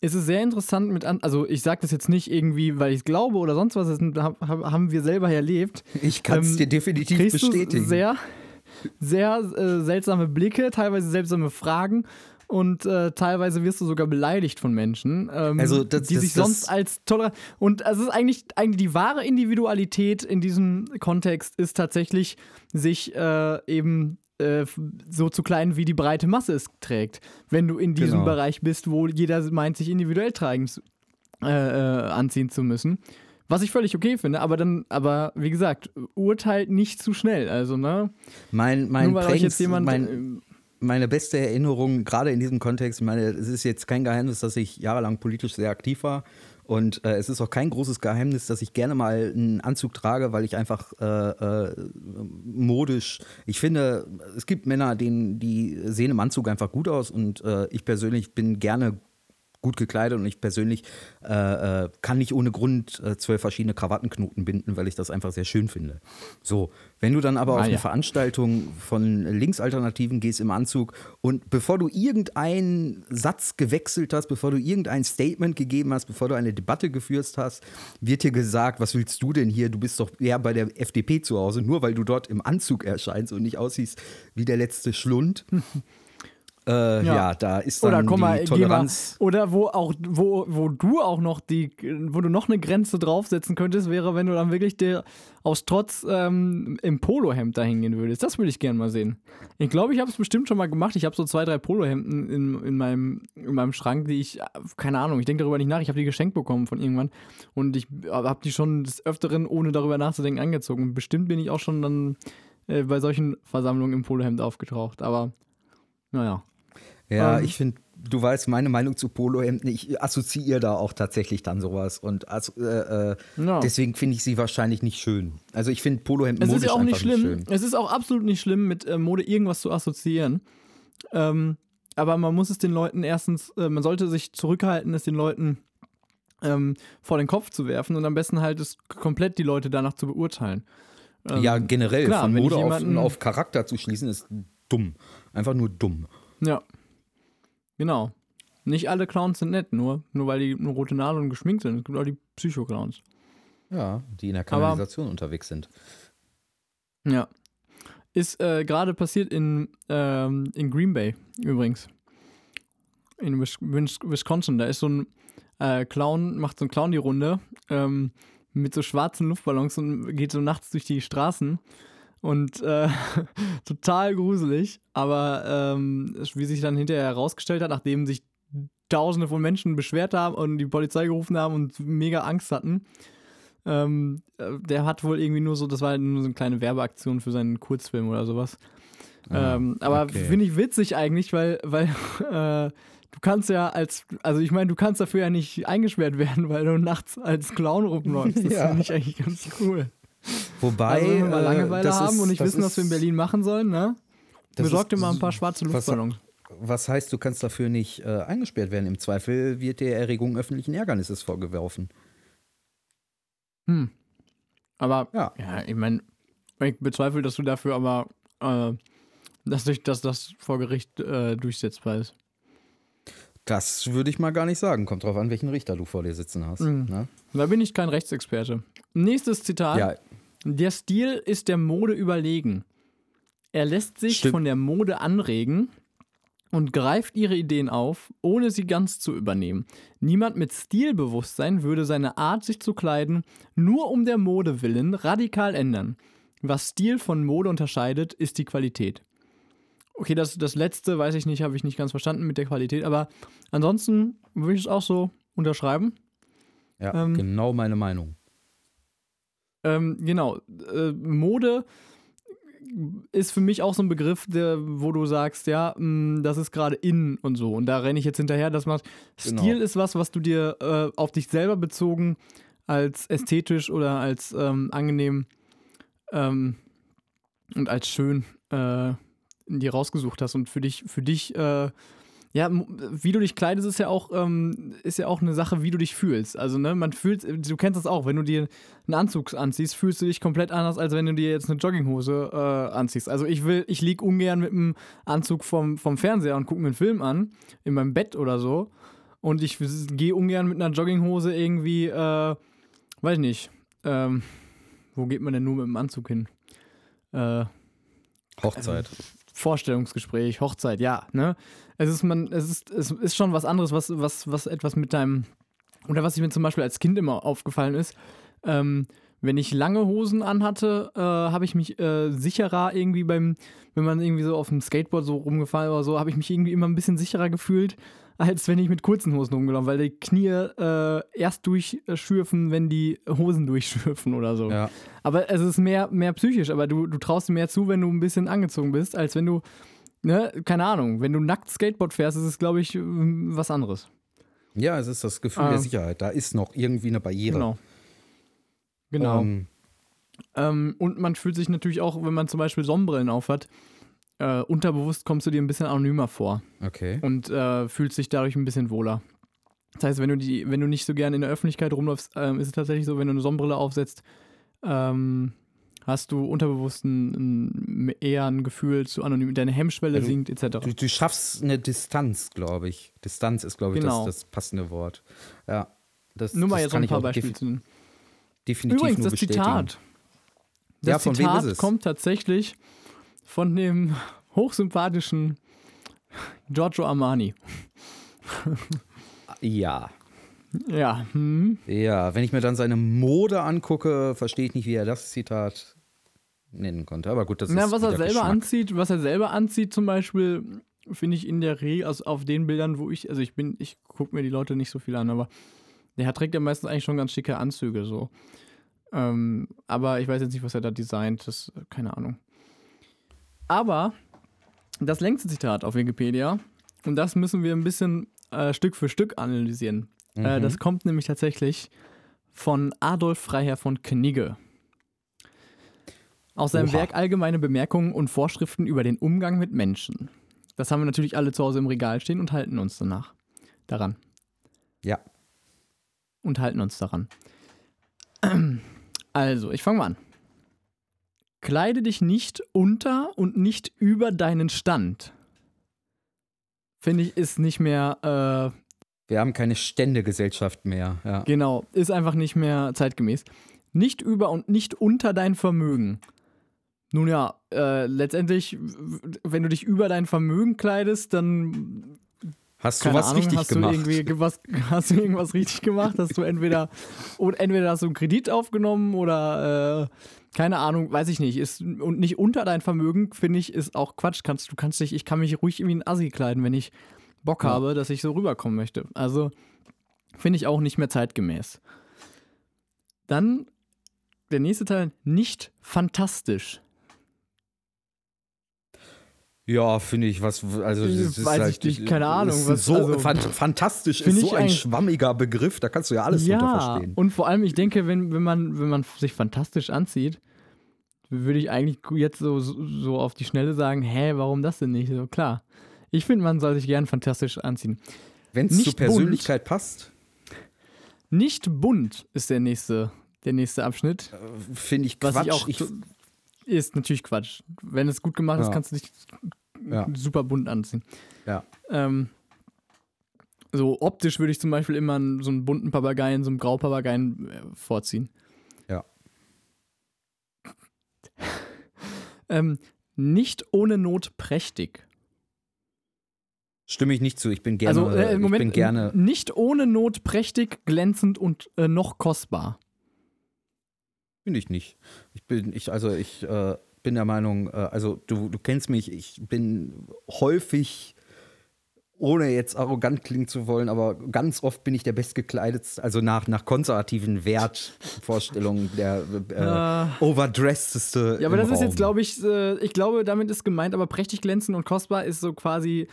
ist es sehr interessant mit an, also ich sage das jetzt nicht irgendwie, weil ich es glaube oder sonst was, das hab, hab, haben wir selber erlebt.
Ich kann es
Ähm,
dir definitiv bestätigen.
sehr, sehr äh, seltsame Blicke, teilweise seltsame Fragen und äh, teilweise wirst du sogar beleidigt von Menschen, ähm,
Also das-
die
das-
sich
das-
sonst als tolerant und es ist eigentlich eigentlich die wahre Individualität in diesem Kontext ist tatsächlich sich äh, eben äh, so zu klein wie die breite Masse es trägt. Wenn du in diesem
Genau.
Bereich bist, wo jeder meint, sich individuell tragen zu, äh, äh, anziehen zu müssen. Was ich völlig okay finde, aber dann, aber wie gesagt, urteilt nicht zu schnell. Also, ne?
Mein, mein
Nur weil
prägendst-
jemand.
mein,
äh,
meine beste Erinnerung, gerade in diesem Kontext, ich meine, es ist jetzt kein Geheimnis, dass ich jahrelang politisch sehr aktiv war. Und äh, es ist auch kein großes Geheimnis, dass ich gerne mal einen Anzug trage, weil ich einfach äh, äh, modisch, ich finde, es gibt Männer, denen, die sehen im Anzug einfach gut aus und äh, ich persönlich bin gerne gut gekleidet und ich persönlich äh, äh, kann nicht ohne Grund äh, zwölf verschiedene Krawattenknoten binden, weil ich das einfach sehr schön finde. So, wenn du dann aber
Ah,
auf eine
ja.
Veranstaltung von Linksalternativen gehst im Anzug und bevor du irgendeinen Satz gewechselt hast, bevor du irgendein Statement gegeben hast, bevor du eine Debatte geführt hast, wird dir gesagt, was willst du denn hier? Du bist doch eher bei der FDP zu Hause, nur weil du dort im Anzug erscheinst und nicht aussiehst wie der letzte Schlund. Äh, ja.
Ja.
da ist dann
oder komm mal,
die
geh mal,
Toleranz.
oder wo auch, wo, wo du auch noch die, wo du noch eine Grenze draufsetzen könntest, wäre, wenn du dann wirklich der aus Trotz ähm, im Polohemd da hingehen würdest. Das würde ich gerne mal sehen. Ich glaube, ich habe es bestimmt schon mal gemacht. Ich habe so zwei, drei Polohemden in, in, meinem, in meinem Schrank, die ich, keine Ahnung, ich denke darüber nicht nach. Ich habe die geschenkt bekommen von irgendwann und ich habe die schon des Öfteren, ohne darüber nachzudenken, angezogen. Und bestimmt bin ich auch schon dann äh, bei solchen Versammlungen im Polohemd aufgetaucht. Aber, naja.
Ja,
Ähm,
ich finde, du weißt meine Meinung zu Polohemden. Ich assoziiere da auch tatsächlich dann sowas. Und also, äh, äh,
Ja.
deswegen finde ich sie wahrscheinlich nicht schön. Also ich finde Polohemden
Es ist
modisch
ja auch nicht schlimm.
schön.
Es ist auch absolut nicht schlimm, mit äh, Mode irgendwas zu assoziieren. Ähm, aber man muss es den Leuten erstens, äh, man sollte sich zurückhalten, es den Leuten ähm, vor den Kopf zu werfen und am besten halt es komplett die Leute danach zu beurteilen. Ähm,
ja, generell
klar,
von Mode auf, auf Charakter zu schließen, ist dumm. Einfach nur dumm.
Ja. Genau. Nicht alle Clowns sind nett, nur, nur weil die eine rote Nase und geschminkt sind. Es gibt auch die Psycho-Clowns.
Ja, die in der
Aber-
Kanalisation unterwegs sind.
Ja. Ist äh, gerade passiert in, ähm, in Green Bay übrigens. In Wis Wis Wisconsin. Da ist so ein äh, Clown, macht so ein Clown die Runde ähm, mit so schwarzen Luftballons und geht so nachts durch die Straßen. Und äh, total gruselig. Aber ähm, wie sich dann hinterher herausgestellt hat, nachdem sich Tausende von Menschen beschwert haben und die Polizei gerufen haben und mega Angst hatten, ähm, äh, der hat wohl irgendwie nur so, das war nur so eine kleine Werbeaktion für seinen Kurzfilm oder sowas.
Ah,
ähm, aber
okay.
finde ich witzig eigentlich, weil, weil äh, du kannst ja als, also ich meine, du kannst dafür ja nicht eingesperrt werden, weil du nachts als Clown rumläufst. Das
Ja.
finde ich eigentlich ganz cool.
Wobei,
also wenn wir mal
äh,
Langeweile
das
haben
ist-
und nicht
das
wissen, was wir in Berlin machen sollen, ne?
das
Besorg dir mal ein paar schwarze Luftballons.
Was heißt, du kannst dafür nicht äh, eingesperrt werden? Im Zweifel wird dir Erregung öffentlichen Ärgernisses vorgeworfen.
Hm. Aber
Ja.
ja, ich meine, ich bezweifle, dass du dafür aber, äh, dass, durch, dass das vor Gericht äh, durchsetzbar ist.
Das würde ich mal gar nicht sagen. Kommt drauf an, welchen Richter du vor dir sitzen hast.
Mhm.
Ne?
Da bin ich kein Rechtsexperte. Nächstes Zitat.
Ja,
Der Stil ist der Mode überlegen. Er lässt sich
Stimmt.
von der Mode anregen und greift ihre Ideen auf, ohne sie ganz zu übernehmen. Niemand mit Stilbewusstsein würde seine Art, sich zu kleiden, nur um der Mode willen radikal ändern. was Stil von Mode unterscheidet, ist die Qualität. Okay, das, das letzte weiß ich nicht, habe ich nicht ganz verstanden mit der Qualität, aber ansonsten würde ich es auch so unterschreiben.
Ja,
Ähm,
genau meine Meinung.
Ähm, genau, äh, Mode ist für mich auch so ein Begriff, der, wo du sagst, ja, mh, das ist gerade in und so. Und da renne ich jetzt hinterher. Das macht
Genau.
Stil ist was, was du dir äh, auf dich selber bezogen als ästhetisch oder als ähm, angenehm ähm, und als schön äh, in dir rausgesucht hast und für dich, für dich, äh, ja, wie du dich kleidest, ist ja auch, ähm, ist ja auch eine Sache, wie du dich fühlst. Also, ne, man fühlt, du kennst das auch, wenn du dir einen Anzug anziehst, fühlst du dich komplett anders, als wenn du dir jetzt eine Jogginghose äh, anziehst. Also ich will, ich lieg ungern mit einem Anzug vom, vom Fernseher und gucke mir einen Film an, in meinem Bett oder so. Und ich gehe ungern mit einer Jogginghose irgendwie, äh, weiß nicht, ähm, wo geht man denn nur mit dem Anzug hin? Äh,
Hochzeit.
Vorstellungsgespräch, Hochzeit, ja, ne? Es ist man, es ist, es ist schon was anderes, was, was, was etwas mit deinem, oder was ich mir zum Beispiel als Kind immer aufgefallen ist, ähm, wenn ich lange Hosen anhatte, äh, habe ich mich äh, sicherer irgendwie beim, wenn man irgendwie so auf dem Skateboard so rumgefallen oder so, habe ich mich irgendwie immer ein bisschen sicherer gefühlt, als wenn ich mit kurzen Hosen rumgelaufen, weil die Knie äh, erst durchschürfen, wenn die Hosen durchschürfen oder so.
Ja.
Aber es ist mehr, mehr psychisch, aber du, du traust dir mehr zu, wenn du ein bisschen angezogen bist, als wenn du, ne, keine Ahnung, wenn du nackt Skateboard fährst, ist es, glaube ich, ähm, was anderes.
ja, es ist das Gefühl
Ah.
der Sicherheit. Da ist noch irgendwie eine Barriere.
Genau. Genau.
Ähm,
Ähm, und man fühlt sich natürlich auch, wenn man zum Beispiel Sonnenbrillen aufhat, äh, unterbewusst kommst du dir ein bisschen anonymer vor
okay.
und äh, fühlst dich dadurch ein bisschen wohler. Das heißt, wenn du, die, wenn du nicht so gerne in der Öffentlichkeit rumläufst, ähm, ist es tatsächlich so, wenn du eine Sonnenbrille aufsetzt, ähm, hast du unterbewusst ein, ein, eher ein Gefühl zu anonym, deine Hemmschwelle
Also,
sinkt, etc.
Du, du schaffst eine Distanz, glaube ich. Distanz ist, glaube ich,
Genau.
das, das passende Wort. Ja. Das,
Nur mal
das
jetzt ein paar Beispiele zu nennen.
definitiv
Übrigens,
nur
das
bestätigen.
Zitat. Das
Ja, von wem
Zitat
ist es?
kommt tatsächlich von dem hochsympathischen Giorgio Armani.
Ja.
Ja, hm.
Ja, wenn ich mir dann seine Mode angucke, verstehe ich nicht, wie er das Zitat nennen konnte. Aber gut, das
Na,
ist
was er selber
Geschmack.
anzieht, was er selber anzieht, zum Beispiel, finde ich in der Regel, also auf den Bildern, wo ich, also ich bin, ich gucke mir die Leute nicht so viel an, aber der trägt ja meistens eigentlich schon ganz schicke Anzüge so. Ähm, aber ich weiß jetzt nicht, was er da designt, das, keine Ahnung. Aber das längste Zitat auf Wikipedia, und das müssen wir ein bisschen äh, Stück für Stück analysieren. Äh,
Mhm.
das kommt nämlich tatsächlich von Adolf Freiherr von Knigge. Aus seinem
Oha.
Werk Allgemeine Bemerkungen und Vorschriften über den Umgang mit Menschen. Das haben wir natürlich alle zu Hause im Regal stehen und halten uns danach. Daran.
Ja.
Und halten uns daran. Also, ich fange mal an. Kleide dich nicht unter und nicht über deinen Stand. Finde ich, ist nicht mehr äh,
Wir haben keine Ständegesellschaft mehr. Ja.
Genau, ist einfach nicht mehr zeitgemäß. Nicht über und nicht unter dein Vermögen. Nun ja, äh, letztendlich, wenn du dich über dein Vermögen kleidest, dann
Hast du was
Ahnung,
richtig
hast
gemacht?
du irgendwie was, hast du irgendwas richtig gemacht? Hast du entweder und entweder hast du einen Kredit aufgenommen oder äh, keine Ahnung, weiß ich nicht. Ist und nicht unter dein Vermögen finde ich ist auch Quatsch. Kannst du kannst dich, ich kann mich ruhig wie ein Assi kleiden, wenn ich Bock
Ja.
habe, dass ich so rüberkommen möchte. Also finde ich auch nicht mehr zeitgemäß. Dann der nächste Teil nicht fantastisch.
Ja, finde ich, was, also das ist
Weiß
halt,
ich nicht, keine Ahnung, was-
so
also-
fan fantastisch ist
Finde
so ein schwammiger Begriff, da kannst du ja alles drunter verstehen.
und vor allem, ich denke, wenn, wenn, man, wenn man sich fantastisch anzieht, würde ich eigentlich jetzt so, so auf die Schnelle sagen, hä, warum das denn nicht? So, klar. Ich finde, man soll sich gern fantastisch anziehen.
Wenn es
nicht
zur Persönlichkeit passt,
Nicht bunt ist der nächste, der nächste Abschnitt.
finde ich
Was
Quatsch.
ich auch
Ich-
ist natürlich Quatsch. Wenn es gut gemacht ist,
Ja.
kannst du dich
Ja.
super bunt anziehen.
ja.
Ähm, so optisch würde ich zum Beispiel immer einen, so einen bunten Papageien, so einen Graupapageien äh, vorziehen.
Ja.
ähm, nicht ohne Not prächtig.
Stimme ich nicht zu. Ich bin gerne,
also äh, im Moment
ich bin gerne.
nicht ohne Not prächtig, glänzend und äh, noch kostbar.
Finde ich nicht. Ich bin, ich, also ich äh, bin der Meinung, äh, also du, du kennst mich, ich bin häufig ohne jetzt arrogant klingen zu wollen, aber ganz oft bin ich der bestgekleidetste, also nach, nach konservativen Wertvorstellungen der äh, overdressedste.
Ja, aber das
Raum.
ist jetzt, glaube ich, äh, ich glaube, damit ist gemeint, aber prächtig glänzend und kostbar ist so quasi,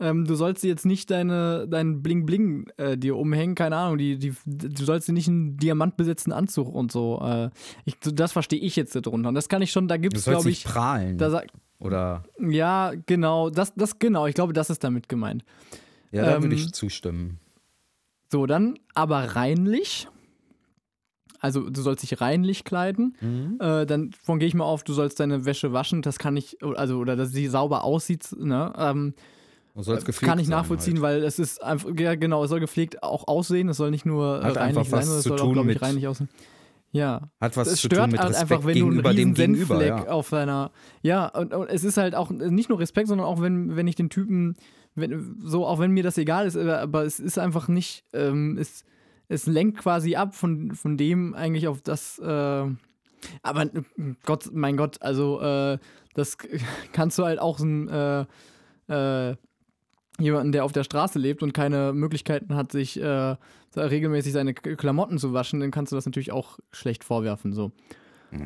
ähm, du sollst jetzt nicht deine, dein Bling-Bling äh, dir umhängen, keine Ahnung, die, die, du sollst dir nicht einen diamantbesetzten Anzug und so. Äh, ich, das verstehe ich jetzt darunter. Und das kann ich schon, da gibt es, glaube ich.
prahlen.
Da,
oder?
Ja, genau, das, das genau, ich glaube, das ist damit gemeint.
Ja, da ähm, würde ich zustimmen.
So, dann aber reinlich. Also du sollst dich reinlich kleiden. Mhm. Äh, dann von gehe ich mal auf, du sollst deine Wäsche waschen. Das kann ich, also oder dass sie sauber aussieht. Ne? Ähm, kann ich nachvollziehen, halt. weil es ist einfach, ja genau, es soll gepflegt auch aussehen. Es soll nicht nur
Hat
reinlich
sein,
es
soll auch,
glaube ich, reinlich aussehen. Ja.
Hat was
es
zu
stört
tun mit
halt
Respekt
einfach, wenn du einen riesen
Senffleck
ja. auf deiner. Ja, und, und, es ist halt auch nicht nur Respekt, sondern auch wenn, wenn ich den Typen, wenn, so auch wenn mir das egal ist, aber es ist einfach nicht, ähm, es, es lenkt quasi ab von, von dem eigentlich auf das. Äh, aber Gott, mein Gott, also äh, das kannst du halt auch so ein äh, äh, jemanden, der auf der Straße lebt und keine Möglichkeiten hat, sich äh, regelmäßig seine Klamotten zu waschen, dann kannst du das natürlich auch schlecht vorwerfen. So.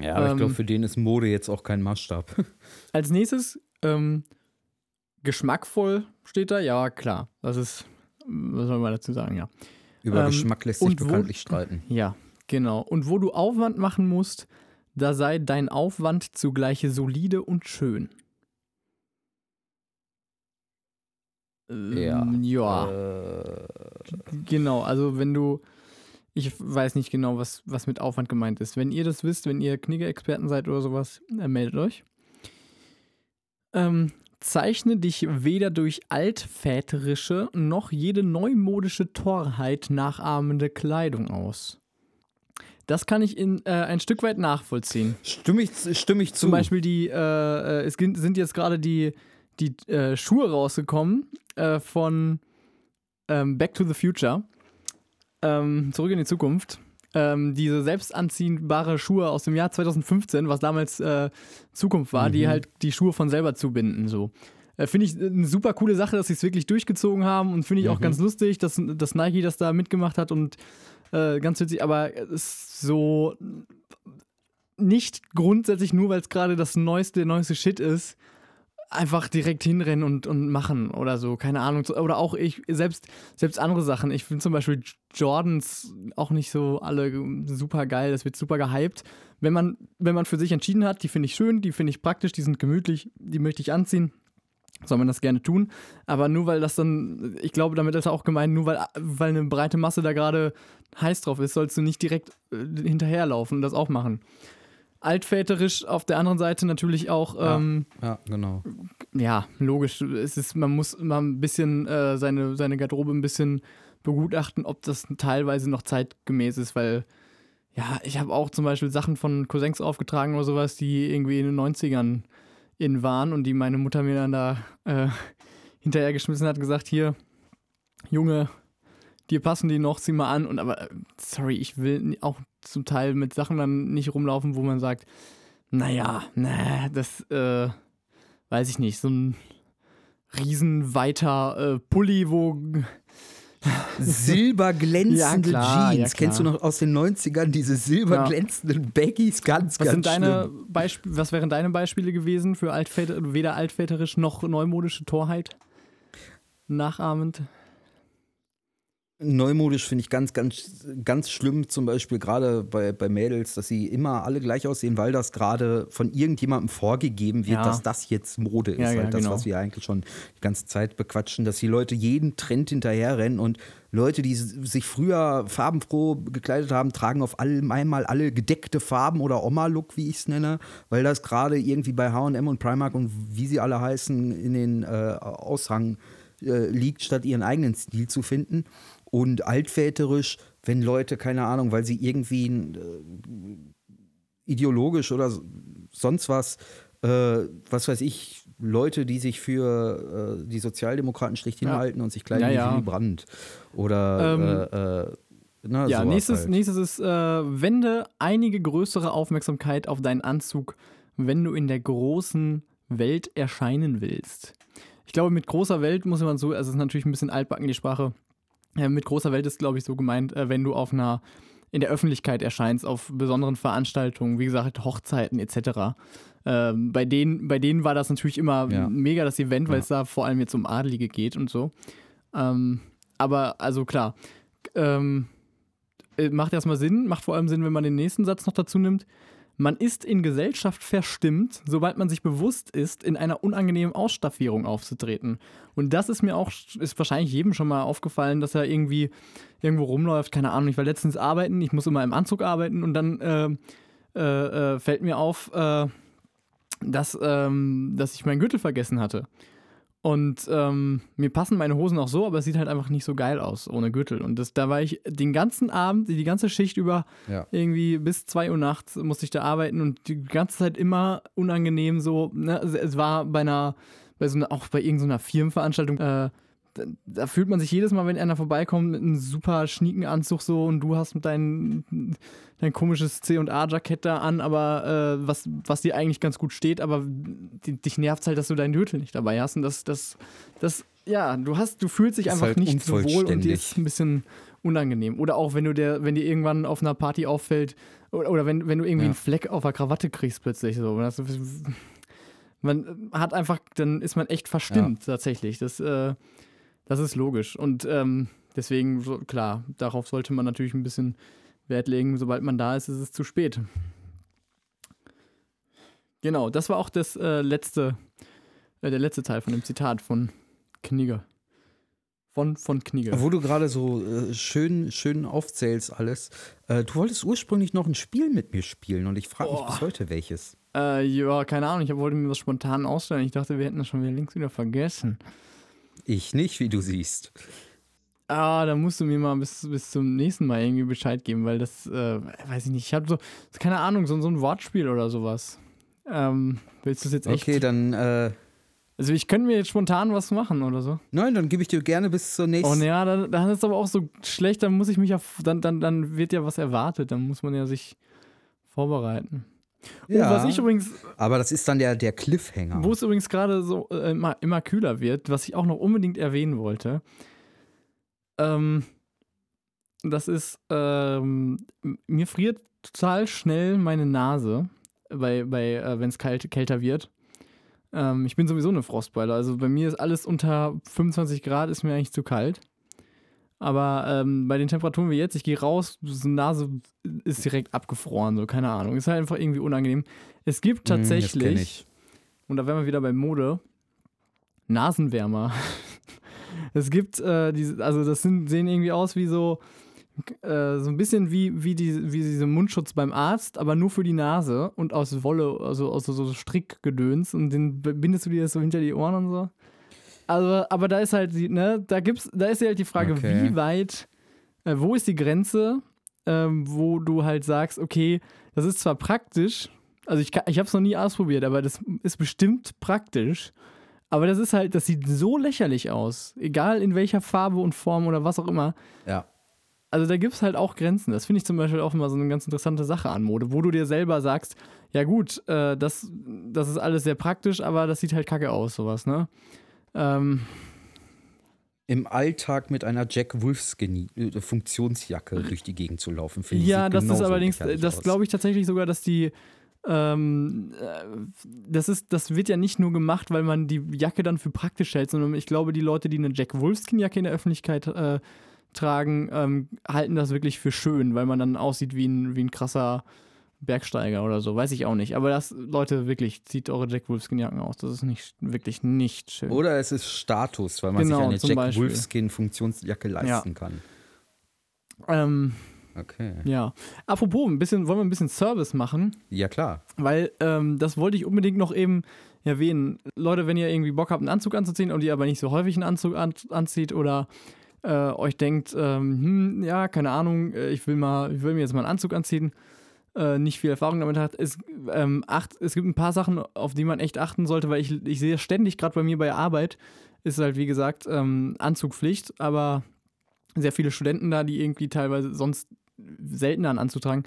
Ja, aber ähm, ich glaube, für den ist Mode jetzt auch kein Maßstab.
Als nächstes, ähm, geschmackvoll steht da, ja, klar. Das ist, was soll man dazu sagen, ja.
Über ähm, Geschmack lässt sich bekanntlich streiten.
Ja, genau. Und wo du Aufwand machen musst, da sei dein Aufwand zugleich solide und schön.
Ja.
Ähm, ja. Äh. Genau, also wenn du, ich weiß nicht genau, was, was mit Aufwand gemeint ist. Wenn ihr das wisst, wenn ihr Knigge-Experten seid oder sowas, dann meldet euch. Ähm, zeichne dich weder durch altväterische noch jede neumodische Torheit nachahmende Kleidung aus. Das kann ich in, äh, ein Stück weit nachvollziehen.
Stimme ich, stimme ich zu.
Zum Beispiel die, äh, äh es sind jetzt gerade die, die äh, Schuhe rausgekommen äh, von ähm, Back to the Future. Ähm, zurück in die Zukunft. Ähm, diese selbstanziehbare Schuhe aus dem Jahr 2015, was damals äh, Zukunft war, mhm. die halt die Schuhe von selber zubinden. So. Äh, finde ich eine super coole Sache, dass sie es wirklich durchgezogen haben und finde ich auch mhm. ganz lustig, dass, dass Nike das da mitgemacht hat und äh, ganz witzig, aber es ist so nicht grundsätzlich nur, weil es gerade das neueste, neueste Shit ist, einfach direkt hinrennen und, und machen oder so, keine Ahnung. Oder auch ich, selbst, selbst andere Sachen. Ich finde zum Beispiel Jordans auch nicht so alle super geil, das wird super gehypt. Wenn man, wenn man für sich entschieden hat, die finde ich schön, die finde ich praktisch, die sind gemütlich, die möchte ich anziehen, soll man das gerne tun. Aber nur weil das dann, ich glaube, damit ist auch gemeint, nur weil, weil eine breite Masse da gerade heiß drauf ist, sollst du nicht direkt äh, hinterherlaufen und das auch machen altväterisch auf der anderen Seite natürlich auch. Ähm,
ja, ja, genau.
Ja, logisch. Es ist, man muss mal ein bisschen äh, seine, seine Garderobe ein bisschen begutachten, ob das teilweise noch zeitgemäß ist, weil ja, ich habe auch zum Beispiel Sachen von Cousins aufgetragen oder sowas, die irgendwie in den 90ern in waren und die meine Mutter mir dann da äh, hinterhergeschmissen hat, gesagt, hier, Junge, dir passen die noch, zieh mal an. Und aber, sorry, ich will auch zum Teil mit Sachen dann nicht rumlaufen, wo man sagt, naja, ne, das, äh, weiß ich nicht, so ein riesenweiter äh, Pulli, wo
silberglänzende ja, Jeans. Ja, Kennst du noch aus den 90ern diese silberglänzenden ja. Baggies? Ganz,
was
ganz
sind deine Beispiele, Was wären deine Beispiele gewesen für altväter, weder altväterisch noch neumodische Torheit? Nachahmend?
Neumodisch finde ich ganz, ganz, ganz schlimm, zum Beispiel gerade bei, bei Mädels, dass sie immer alle gleich aussehen, weil das gerade von irgendjemandem vorgegeben wird, ja. dass das jetzt Mode ist. Ja, ja, halt das, genau. was wir eigentlich schon die ganze Zeit bequatschen, dass die Leute jeden Trend hinterherrennen und Leute, die sich früher farbenfroh gekleidet haben, tragen auf einmal alle gedeckte Farben oder Oma-Look, wie ich es nenne, weil das gerade irgendwie bei HM und Primark und wie sie alle heißen, in den äh, Aushang äh, liegt, statt ihren eigenen Stil zu finden und altväterisch, wenn Leute, keine Ahnung, weil sie irgendwie äh, ideologisch oder sonst was, äh, was weiß ich, Leute, die sich für äh, die Sozialdemokraten schlecht hinhalten ja. und sich kleiden
ja, ja.
wie Brand. Oder
ähm,
äh, äh, ne,
Ja, nächstes,
halt.
nächstes ist, äh, wende einige größere Aufmerksamkeit auf deinen Anzug, wenn du in der großen Welt erscheinen willst. Ich glaube, mit großer Welt muss man so, also es ist natürlich ein bisschen altbacken die Sprache. Äh, mit großer Welt ist, glaube ich, so gemeint, äh, wenn du auf einer, in der Öffentlichkeit erscheinst, auf besonderen Veranstaltungen, wie gesagt, Hochzeiten etc. Ähm, bei, denen, bei denen war das natürlich immer
Ja.
mega das Event, weil
Ja.
es da vor allem jetzt um Adelige geht und so. Ähm, aber, also klar, ähm, äh, macht erstmal Sinn, macht vor allem Sinn, wenn man den nächsten Satz noch dazu nimmt. Man ist in Gesellschaft verstimmt, sobald man sich bewusst ist, in einer unangenehmen Ausstaffierung aufzutreten. Und das ist mir auch, ist wahrscheinlich jedem schon mal aufgefallen, dass er irgendwie irgendwo rumläuft. Keine Ahnung, ich war letztens arbeiten, ich muss immer im Anzug arbeiten und dann äh, äh, äh, fällt mir auf, äh, dass, ähm, dass ich meinen Gürtel vergessen hatte. Und ähm, mir passen meine Hosen auch so, aber es sieht halt einfach nicht so geil aus ohne Gürtel. Und das, da war ich den ganzen Abend, die ganze Schicht über,
Ja.
irgendwie bis 2 Uhr nachts musste ich da arbeiten und die ganze Zeit immer unangenehm so. Ne? Es- war bei einer, bei so einer, auch bei irgendeiner Firmenveranstaltung, äh, da, da fühlt man sich jedes Mal, wenn einer vorbeikommt, mit einem super schnieken Anzug so und du hast mit dein, dein komisches C&A-Jackett da an, aber äh, was, was dir eigentlich ganz gut steht, aber die, dich nervt halt, dass du deinen Gürtel nicht dabei hast und das, das, das, ja, du hast, du fühlst dich
Ist
einfach
halt
nicht so wohl und dir ist ein bisschen unangenehm. Oder auch wenn du der, wenn dir irgendwann auf einer Party auffällt, oder, oder wenn, wenn du irgendwie
Ja.
einen Fleck auf der Krawatte kriegst plötzlich so. Das, man hat einfach, dann ist man echt verstimmt tatsächlich. Das, äh, das ist logisch. Und ähm, deswegen, so, klar, darauf sollte man natürlich ein bisschen Wert legen. Sobald man da ist, ist es zu spät. Genau, das war auch das äh, letzte, äh, der letzte Teil von dem Zitat von Knigge. Von, von Knigge.
Wo du gerade so äh, schön, schön aufzählst alles. Äh, du wolltest ursprünglich noch ein Spiel mit mir spielen und ich frage mich bis heute welches.
Äh, ja, keine Ahnung, ich wollte mir was spontan ausstellen. Ich dachte, wir hätten das schon wieder längst wieder vergessen.
Ich nicht, wie du siehst.
Ah, da musst du mir mal bis, bis zum nächsten Mal irgendwie Bescheid geben, weil das, äh, weiß ich nicht, ich habe so, keine Ahnung, so, so ein Wortspiel oder sowas. Ähm, willst du es jetzt echt?
Okay, dann, äh,
Also ich könnte mir jetzt spontan was machen oder so.
nein, dann gebe ich dir gerne bis zur
Oh
nächsten.
ja, dann, dann ist es aber auch so schlecht, dann muss ich mich ja, dann, dann, dann wird ja was erwartet, dann muss man ja sich vorbereiten.
Ja,
Oh, was ich übrigens,
aber das ist dann der, der Cliffhanger.
wo es übrigens gerade so äh, immer, immer kühler wird, was ich auch noch unbedingt erwähnen wollte, ähm, das ist, ähm, mir friert total schnell meine Nase, bei, bei, äh, wenn es kalt, kälter wird. Ähm, ich bin sowieso eine Frostbeule, also bei mir ist alles unter 25 Grad, ist mir eigentlich zu kalt. Aber ähm, bei den Temperaturen wie jetzt, ich gehe raus, die Nase ist direkt abgefroren, so, keine Ahnung. Ist halt einfach irgendwie unangenehm. Es gibt
Hm,
tatsächlich,
ich.
und da wären wir wieder bei Mode, Nasenwärmer. es gibt, äh, diese, also das sind, sehen irgendwie aus wie so, äh, so ein bisschen wie, wie, die, wie diese Mundschutz beim Arzt, aber nur für die Nase und aus Wolle, also aus so, so Strickgedöns und den bindest du dir das so hinter die Ohren und so. Also, aber da ist halt, die, ne, da gibt's, da ist ja halt die Frage,
Okay.
wie weit, äh, wo ist die Grenze, ähm, wo du halt sagst, okay, das ist zwar praktisch, also ich, kann- ich habe es noch nie ausprobiert, aber das ist bestimmt praktisch. Aber das ist halt, das sieht so lächerlich aus. Egal in welcher Farbe und Form oder was auch immer.
Ja.
Also da gibt es halt auch Grenzen. Das finde ich zum Beispiel auch immer so eine ganz interessante Sache an Mode, wo du dir selber sagst, ja gut, äh, das, das ist alles sehr praktisch, aber das sieht halt kacke aus, sowas, ne? Ähm,
Im Alltag mit einer Jack Wolfskin äh, Funktionsjacke durch die Gegend zu laufen, finde ich.
ja, das ist allerdings, das glaube ich tatsächlich sogar, dass die, ähm, äh, das ist, das wird ja nicht nur gemacht, weil man die Jacke dann für praktisch hält, sondern ich glaube, die Leute, die eine Jack Wolfskin-Jacke in der Öffentlichkeit äh, tragen, ähm, halten das wirklich für schön, weil man dann aussieht wie ein, wie ein krasser Bergsteiger oder so, weiß ich auch nicht. Aber das, Leute, wirklich, zieht eure Jack Wolfskin-Jacken aus. Das ist nicht, wirklich nicht schön.
Oder es ist Status, weil man
Genau,
sich eine Jack
Beispiel.
Wolfskin Funktionsjacke leisten kann.
Ähm,
Okay.
ja. Apropos, ein bisschen, wollen wir ein bisschen Service machen?
Ja, klar.
Weil ähm, das wollte ich unbedingt noch eben erwähnen. Leute, wenn ihr irgendwie Bock habt, einen Anzug anzuziehen und ihr aber nicht so häufig einen Anzug an, anzieht oder äh, euch denkt, ähm, hm, ja, keine Ahnung, äh, ich will mal, ich will mir jetzt mal einen Anzug anziehen, äh, nicht viel Erfahrung damit hat, es, ähm, acht, es gibt ein paar Sachen, auf die man echt achten sollte, weil ich, ich sehe ständig, gerade bei mir bei Arbeit, ist halt wie gesagt ähm, Anzugpflicht, aber sehr viele Studenten da, die irgendwie teilweise sonst seltener an Anzug.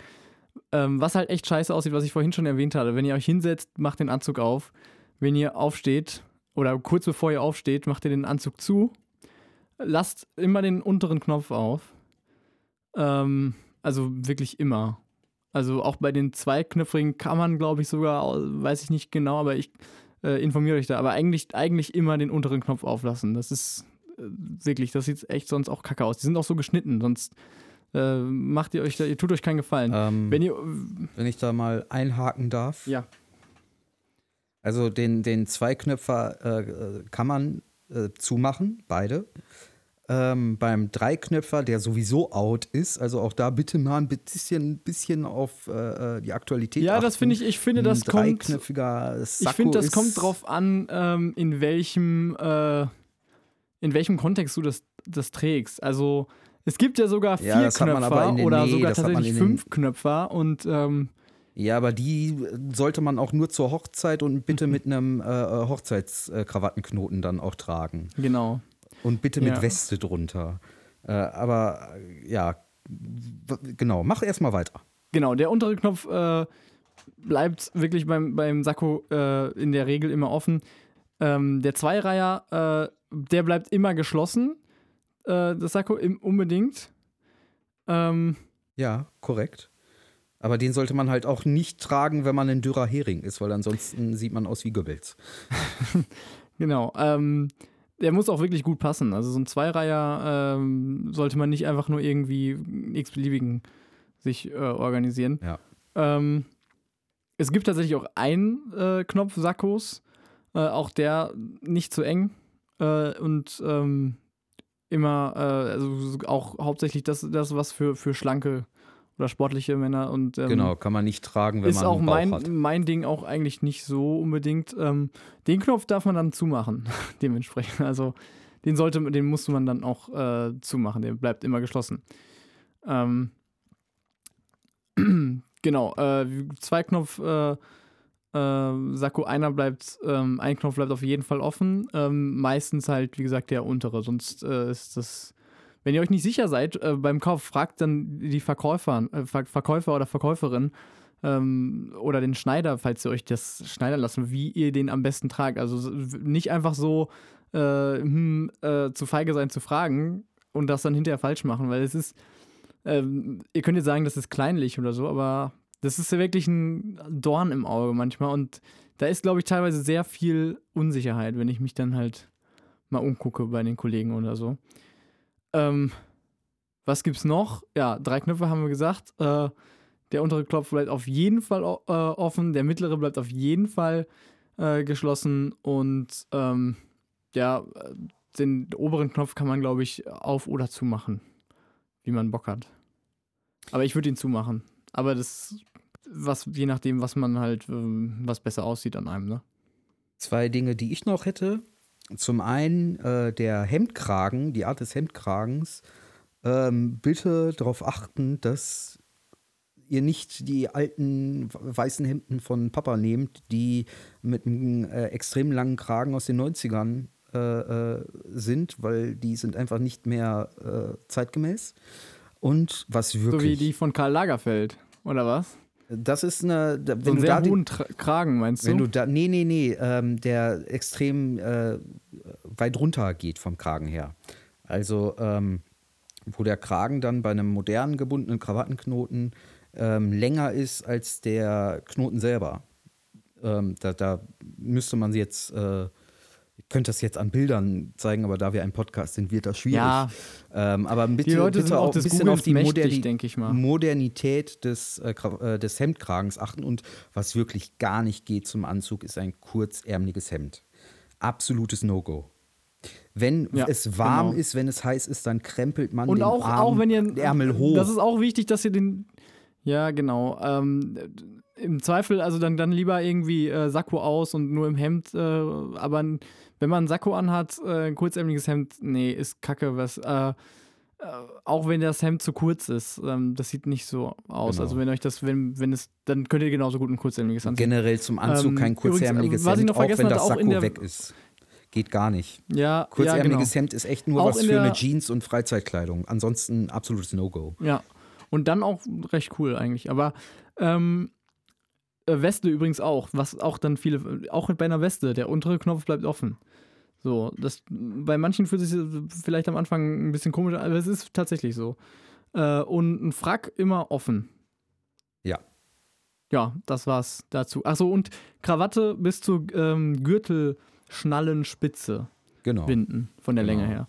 Ähm, was halt echt scheiße aussieht, was ich vorhin schon erwähnt hatte. Wenn ihr euch hinsetzt, macht den Anzug auf. Wenn ihr aufsteht oder kurz bevor ihr aufsteht, macht ihr den Anzug zu. Lasst immer den unteren Knopf auf. Ähm, also wirklich immer. Also auch bei den zweiknöpfigen kann man, glaube ich, sogar, weiß ich nicht genau, aber ich äh, informiere euch da. Aber eigentlich, eigentlich immer den unteren Knopf auflassen. Das ist äh, wirklich, das sieht echt sonst auch kacke aus. Die sind auch so geschnitten, sonst äh, macht ihr euch da, ihr tut euch keinen Gefallen.
Ähm,
Wenn ihr.
wenn ich da mal einhaken darf.
Ja.
Also den, den Zweiknöpfer äh, äh, kann man äh, zumachen, beide. Ähm, beim Dreiknöpfer, der sowieso out ist, also auch da bitte mal ein bisschen, bisschen auf äh, äh die Aktualität
Ja,
achten.
das finde ich, ich finde, das
ein
kommt.
dreiknöpfiger Sakko
Ich finde, das kommt drauf an, ähm, in welchem, äh, in welchem Kontext du das, das trägst. Also es gibt ja sogar
Ja,
vier
aber
Knöpfer
den-
oder
nee,
sogar tatsächlich
den-
fünf Knöpfer und ähm,
Ja, aber die sollte man auch nur zur Hochzeit und bitte mit einem äh, Hochzeitskrawattenknoten dann auch tragen.
genau.
Und bitte mit
Ja.
Weste drunter. Äh, aber äh, ja, genau, mach erstmal weiter.
Genau, der untere Knopf äh, bleibt wirklich beim, beim Sakko äh, in der Regel immer offen. Ähm, der Zweireiher, äh, der bleibt immer geschlossen. Äh, das Sakko im, unbedingt. Ähm,
Ja, korrekt. Aber den sollte man halt auch nicht tragen, wenn man ein dürrer Hering ist, weil ansonsten sieht man aus wie Goebbels.
genau. Ähm, der muss auch wirklich gut passen. Also so ein Zweireiher ähm, sollte man nicht einfach nur irgendwie x-beliebigen sich äh, organisieren.
Ja.
Ähm, es gibt tatsächlich auch einen äh, Knopf Sakkos, äh, auch der nicht zu eng äh, und ähm, immer, äh, also auch hauptsächlich das, das was für, für schlanke oder sportliche Männer und ähm,
genau, kann man nicht tragen, wenn
ist
man
auch
einen Bauch
mein,
hat.
mein Ding auch eigentlich nicht so unbedingt. Ähm, den Knopf darf man dann zumachen, dementsprechend. Also den sollte, den musste man dann auch äh, zumachen. Der bleibt immer geschlossen. Ähm, genau, äh, zwei Knopf äh, äh, Sakko, einer bleibt, ähm, ein Knopf bleibt auf jeden Fall offen. Ähm, meistens halt, wie gesagt, der untere. Sonst äh, ist das. Wenn ihr euch nicht sicher seid äh, beim Kauf, fragt dann die Verkäufer, äh, Ver Verkäufer oder Verkäuferin ähm, oder den Schneider, falls ihr euch das schneidern lassen, wie ihr den am besten tragt. Also nicht einfach so äh, hm, äh, zu feige sein zu fragen und das dann hinterher falsch machen, weil es ist, ähm, ihr könnt jetzt sagen, das ist kleinlich oder so, aber das ist ja wirklich ein Dorn im Auge manchmal und da ist, glaube ich, teilweise sehr viel Unsicherheit, wenn ich mich dann halt mal umgucke bei den Kollegen oder so. Ähm, was gibt's noch? Ja, drei Knöpfe haben wir gesagt. Äh, der untere Knopf bleibt auf jeden Fall äh, offen, der mittlere bleibt auf jeden Fall äh, geschlossen und ähm, ja, den oberen Knopf kann man, glaube ich, auf oder zumachen, wie man Bock hat. Aber ich würde ihn zumachen. Aber das, was, je nachdem, was man halt, ähm, was besser aussieht an einem, ne?
Zwei Dinge, die ich noch hätte. Zum einen äh, der Hemdkragen, die Art des Hemdkragens. Ähm, bitte darauf achten, dass ihr nicht die alten weißen Hemden von Papa nehmt, die mit einem äh, extrem langen Kragen aus den 90ern äh, äh, sind, weil die sind einfach nicht mehr äh, zeitgemäß. Und was wirklich.
So wie die von Karl Lagerfeld, oder was?
Das ist eine. da-
So
Wenn
einen
du
sehr hohen Tra Kragen, meinst
wenn
du?
du da, nee, nee, nee, ähm, der extrem äh, weit runter geht vom Kragen her. Also, ähm, wo der Kragen dann bei einem modern gebundenen Krawattenknoten ähm, länger ist als der Knoten selber. Ähm, da, da müsste man jetzt, äh, ich könnte das jetzt an Bildern zeigen, aber da wir ein Podcast sind, wird das schwierig.
Ja,
Ähm, aber bitte,
die Leute
bitte
auch
ein bisschen
Googles
auf die
mächtig, mal.
Modernität des, äh, äh, des Hemdkragens achten. Und was wirklich gar nicht geht zum Anzug, ist ein kurzärmeliges Hemd. Absolutes No-Go. Wenn
Ja,
es warm
genau.
ist, wenn es heiß ist, dann krempelt man
Und
den
auch,
Arm,
auch wenn ihr.
Ärmel hoch.
Das ist auch wichtig, dass ihr den. Ja, genau. Ähm, Im Zweifel, also dann, dann lieber irgendwie äh, Sakko aus und nur im Hemd. Äh, aber n- wenn man ein Sakko anhat, äh, ein kurzärmeliges Hemd, nee, ist kacke. Was, äh, äh, auch wenn das Hemd zu kurz ist, ähm, das sieht nicht so aus.
Genau.
Also wenn euch das, wenn, wenn es, dann könnt ihr genauso gut ein kurzärmeliges anziehen.
Generell zum Anzug
Ähm,
kein
übrigens,
kurzärmeliges
ich
Hemd, auch wenn
hatte,
das Sakko weg ist. Geht gar nicht.
Ja, ja,
Kurzärmeliges
genau.
Hemd ist echt nur
Auch
was für
der-
eine Jeans und Freizeitkleidung. Ansonsten absolutes No-Go.
Ja. Und dann auch recht cool eigentlich. Aber ähm, äh, Weste übrigens auch, was auch dann viele, auch bei einer Weste, der untere Knopf bleibt offen. So, das bei manchen fühlt sich das vielleicht am Anfang ein bisschen komisch an, aber es ist tatsächlich so. Äh, und ein Frack immer offen.
Ja.
Ja, das war's dazu. Achso, und Krawatte bis zur ähm, Gürtelschnallenspitze
Genau.
binden, von der
Genau.
Länge her.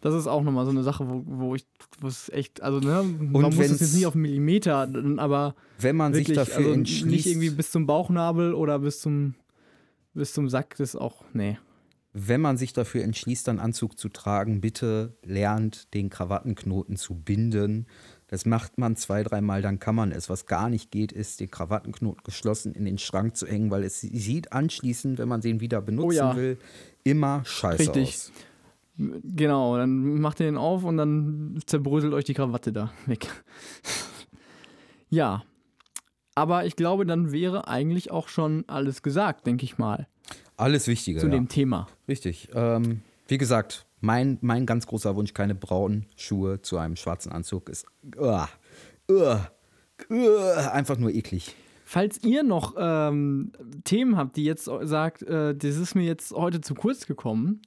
Das ist auch nochmal so eine Sache, wo, wo ich, wo es echt, also ne, man muss es jetzt nicht auf Millimeter, aber
Wenn man
wirklich,
sich dafür
also
entschließt.
nicht irgendwie bis zum Bauchnabel oder bis zum, bis zum Sack, das ist auch, nee.
Wenn man sich dafür entschließt, einen Anzug zu tragen, bitte lernt, den Krawattenknoten zu binden. Das macht man zwei, dreimal, dann kann man es. Was gar nicht geht, ist, den Krawattenknoten geschlossen in den Schrank zu hängen, weil es sieht anschließend, wenn man den wieder benutzen
Oh ja.
will, immer scheiße
Richtig.
aus.
Genau, dann macht ihr den auf und dann zerbröselt euch die Krawatte da weg. ja. Aber ich glaube, dann wäre eigentlich auch schon alles gesagt, denke ich mal,
Alles Wichtige.
zu
ja.
dem Thema.
Richtig. Ähm, wie gesagt, mein, mein ganz großer Wunsch, keine braunen Schuhe zu einem schwarzen Anzug, ist uah, uah, uah, einfach nur eklig.
Falls ihr noch ähm, Themen habt, die jetzt sagt, äh, das ist mir jetzt heute zu kurz gekommen,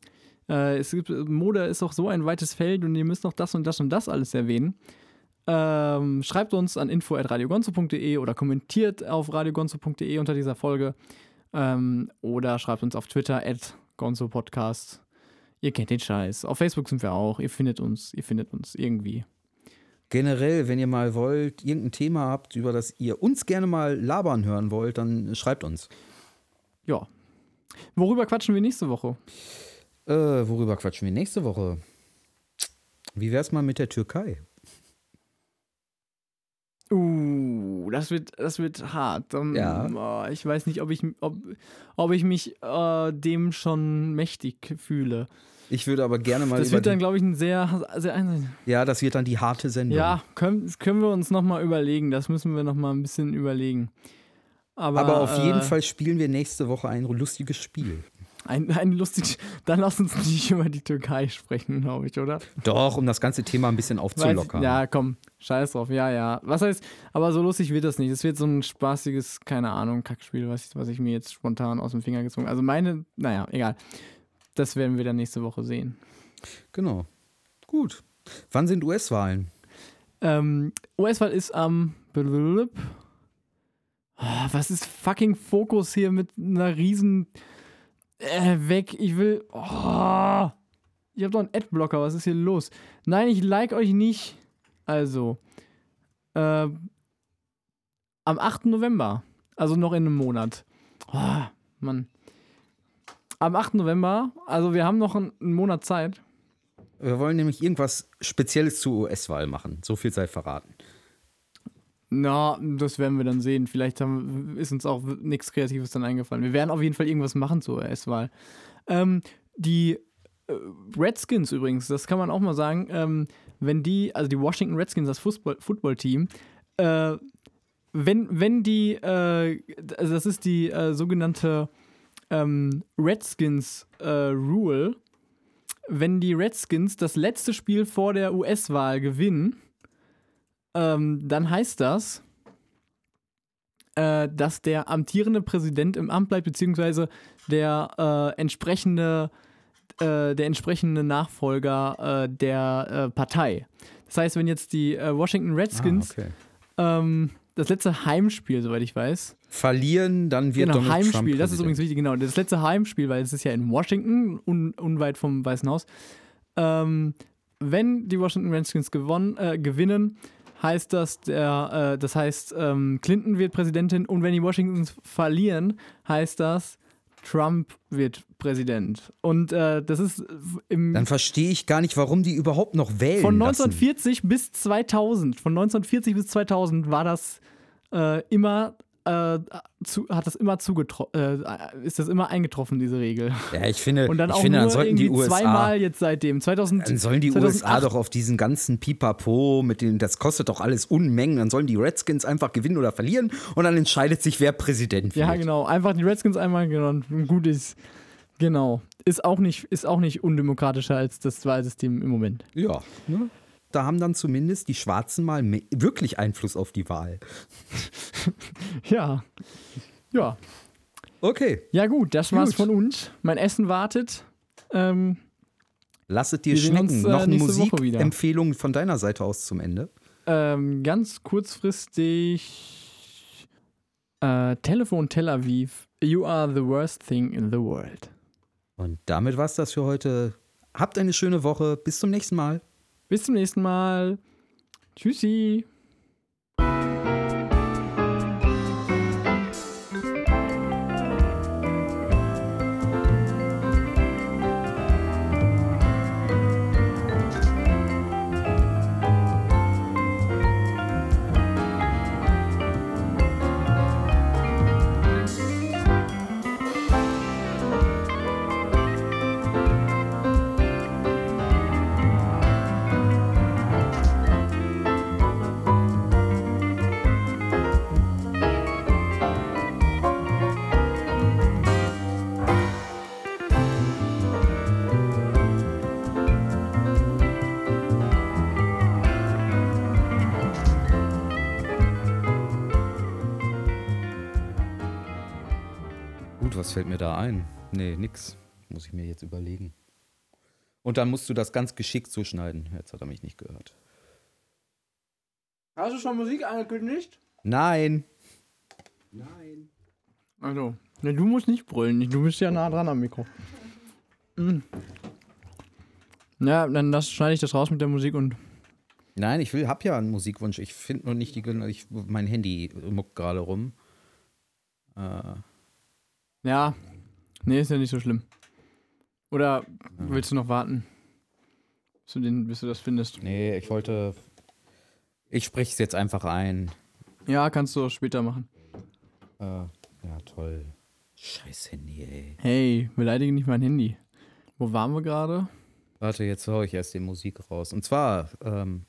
äh, es gibt, Mode ist auch so ein weites Feld und ihr müsst noch das und das und das alles erwähnen. Ähm, schreibt uns an info.radiogonzo.de oder kommentiert auf radiogonzo.de unter dieser Folge ähm, oder schreibt uns auf Twitter at Gonzo Podcast. Ihr kennt den Scheiß. Auf Facebook sind wir auch. Ihr findet uns. Ihr findet uns irgendwie.
Generell, wenn ihr mal wollt, irgendein Thema habt, über das ihr uns gerne mal labern hören wollt, dann schreibt uns.
Ja. Worüber quatschen wir nächste Woche?
Äh, worüber quatschen wir nächste Woche? Wie wär's mal mit der Türkei?
Uh, das wird, das wird hart. Ähm,
Ja.
oh, ich weiß nicht, ob ich, ob, ob ich mich äh, dem schon mächtig fühle.
Ich würde aber gerne mal
Das wird dann, glaube ich, ein sehr, sehr
Ja, das wird dann die harte Sendung.
ja, können, können wir uns nochmal überlegen. Das müssen wir nochmal ein bisschen überlegen. Aber,
Aber auf jeden
äh,
Fall spielen wir nächste Woche ein lustiges Spiel.
Ein, ein lustig. Dann lass uns nicht über die Türkei sprechen, glaube ich, oder?
Doch, um das ganze Thema ein bisschen
Weiß-
aufzulockern.
Ja, komm, scheiß drauf. Ja, ja. Was heißt, aber so lustig wird das nicht. Es wird so ein spaßiges, keine Ahnung, Kackspiel, was, was ich mir jetzt spontan aus dem Finger gezogen Also meine, naja, egal. Das werden wir dann nächste Woche sehen.
Genau. Gut. Wann sind US-Wahlen?
Ähm, US-Wahl ist am. Ah, was ist fucking Fokus hier mit einer riesen. Äh, weg. Ich will. Oh, ich hab doch einen Adblocker. Was ist hier los? Nein, ich like euch nicht. Also. Äh, am 8. November. Also noch in einem Monat. Oh, Mann. Am 8. November. Also wir haben noch einen, einen Monat Zeit.
Wir wollen nämlich irgendwas Spezielles zur US-Wahl machen. So viel sei verraten.
Na, das werden wir dann sehen. Vielleicht haben, ist uns auch nichts Kreatives dann eingefallen. Wir werden auf jeden Fall irgendwas machen zur US-Wahl. Ähm, die äh, Redskins übrigens, das kann man auch mal sagen, ähm, wenn die, also die Washington Redskins, das Football-Team, äh, wenn, wenn die, äh, also das ist die äh, sogenannte ähm, Redskins äh, wenn die Redskins das letzte Spiel vor der US-Wahl gewinnen, ähm, dann heißt das, äh, dass der amtierende Präsident im Amt bleibt, beziehungsweise der äh, entsprechende, äh, der entsprechende Nachfolger äh, der äh, Partei. Das heißt, wenn jetzt die Washington Redskins
Ah, okay.
ähm, das letzte Heimspiel, soweit ich weiß,
Verlieren, dann wird
genau,
Donald
Heimspiel,
Trump
das ist übrigens wichtig, genau. Das letzte Heimspiel, weil es ist ja in Washington, un, unweit vom Weißen Haus. Ähm, wenn die Washington Redskins gewonnen, äh, gewinnen, heißt das, der, äh, das heißt, ähm, Clinton wird Präsidentin und wenn die Washingtons verlieren, heißt das, Trump wird Präsident. Und äh, das ist im
Dann verstehe ich gar nicht, warum die überhaupt noch wählen.
von
lassen.
1940 bis 2000, von 1940 bis 2000 war das äh, immer, äh, zu, hat das immer zugetroffen, äh, ist das immer eingetroffen, diese Regel.
Ja, ich finde,
Und dann auch
finde,
nur
dann sollten die USA.
zweimal jetzt seitdem. 2000,
Dann sollen die USA
2008
doch auf diesen ganzen Pipapo mit den, das kostet doch alles Unmengen. Dann sollen die Redskins einfach gewinnen oder verlieren und dann entscheidet sich, wer Präsident wird.
Ja, genau. Einfach die Redskins einmal genannt. Gut ist. Genau. ist auch nicht, ist auch nicht undemokratischer als das Wahlsystem im Moment.
Ja, ne? Da haben dann zumindest die Schwarzen mal wirklich Einfluss auf die Wahl.
Ja. Ja.
Okay,
Ja, gut, das war's
Gut.
von uns. Mein Essen wartet. Ähm,
lasset dir schmecken.
uns, äh,
Noch eine. Musikempfehlung von deiner Seite aus zum Ende.
ähm, ganz kurzfristig äh, Telefon Tel Aviv. You are the worst thing in the world.
Und damit war's das für heute. Habt eine schöne Woche. Bis zum nächsten Mal.
Bis zum nächsten Mal. Tschüssi.
Fällt mir da ein? Nee, nix. Muss ich mir jetzt überlegen. Und dann musst du das ganz geschickt zuschneiden. Jetzt hat er mich nicht gehört.
Hast du schon Musik angekündigt?
Nein.
Also, ne, du musst nicht brüllen. Du bist ja nah dran am Mikro. Mm. Ja, dann das, schneide ich das raus mit der Musik und.
Nein, ich will, hab ja einen Musikwunsch. Ich finde nur nicht die, ich, mein Handy muckt gerade rum. Äh,
Ja. Nee, ist ja nicht so schlimm. Oder willst du noch warten? Bis du, den, bis du das findest?
nee, ich wollte, ich spreche es jetzt einfach ein.
Ja, kannst du später machen.
Äh, ja, toll. Scheiß Handy, ey.
Hey, beleidige nicht mein Handy. Wo waren wir gerade?
Warte, jetzt hau ich erst die Musik raus. Und zwar, ähm,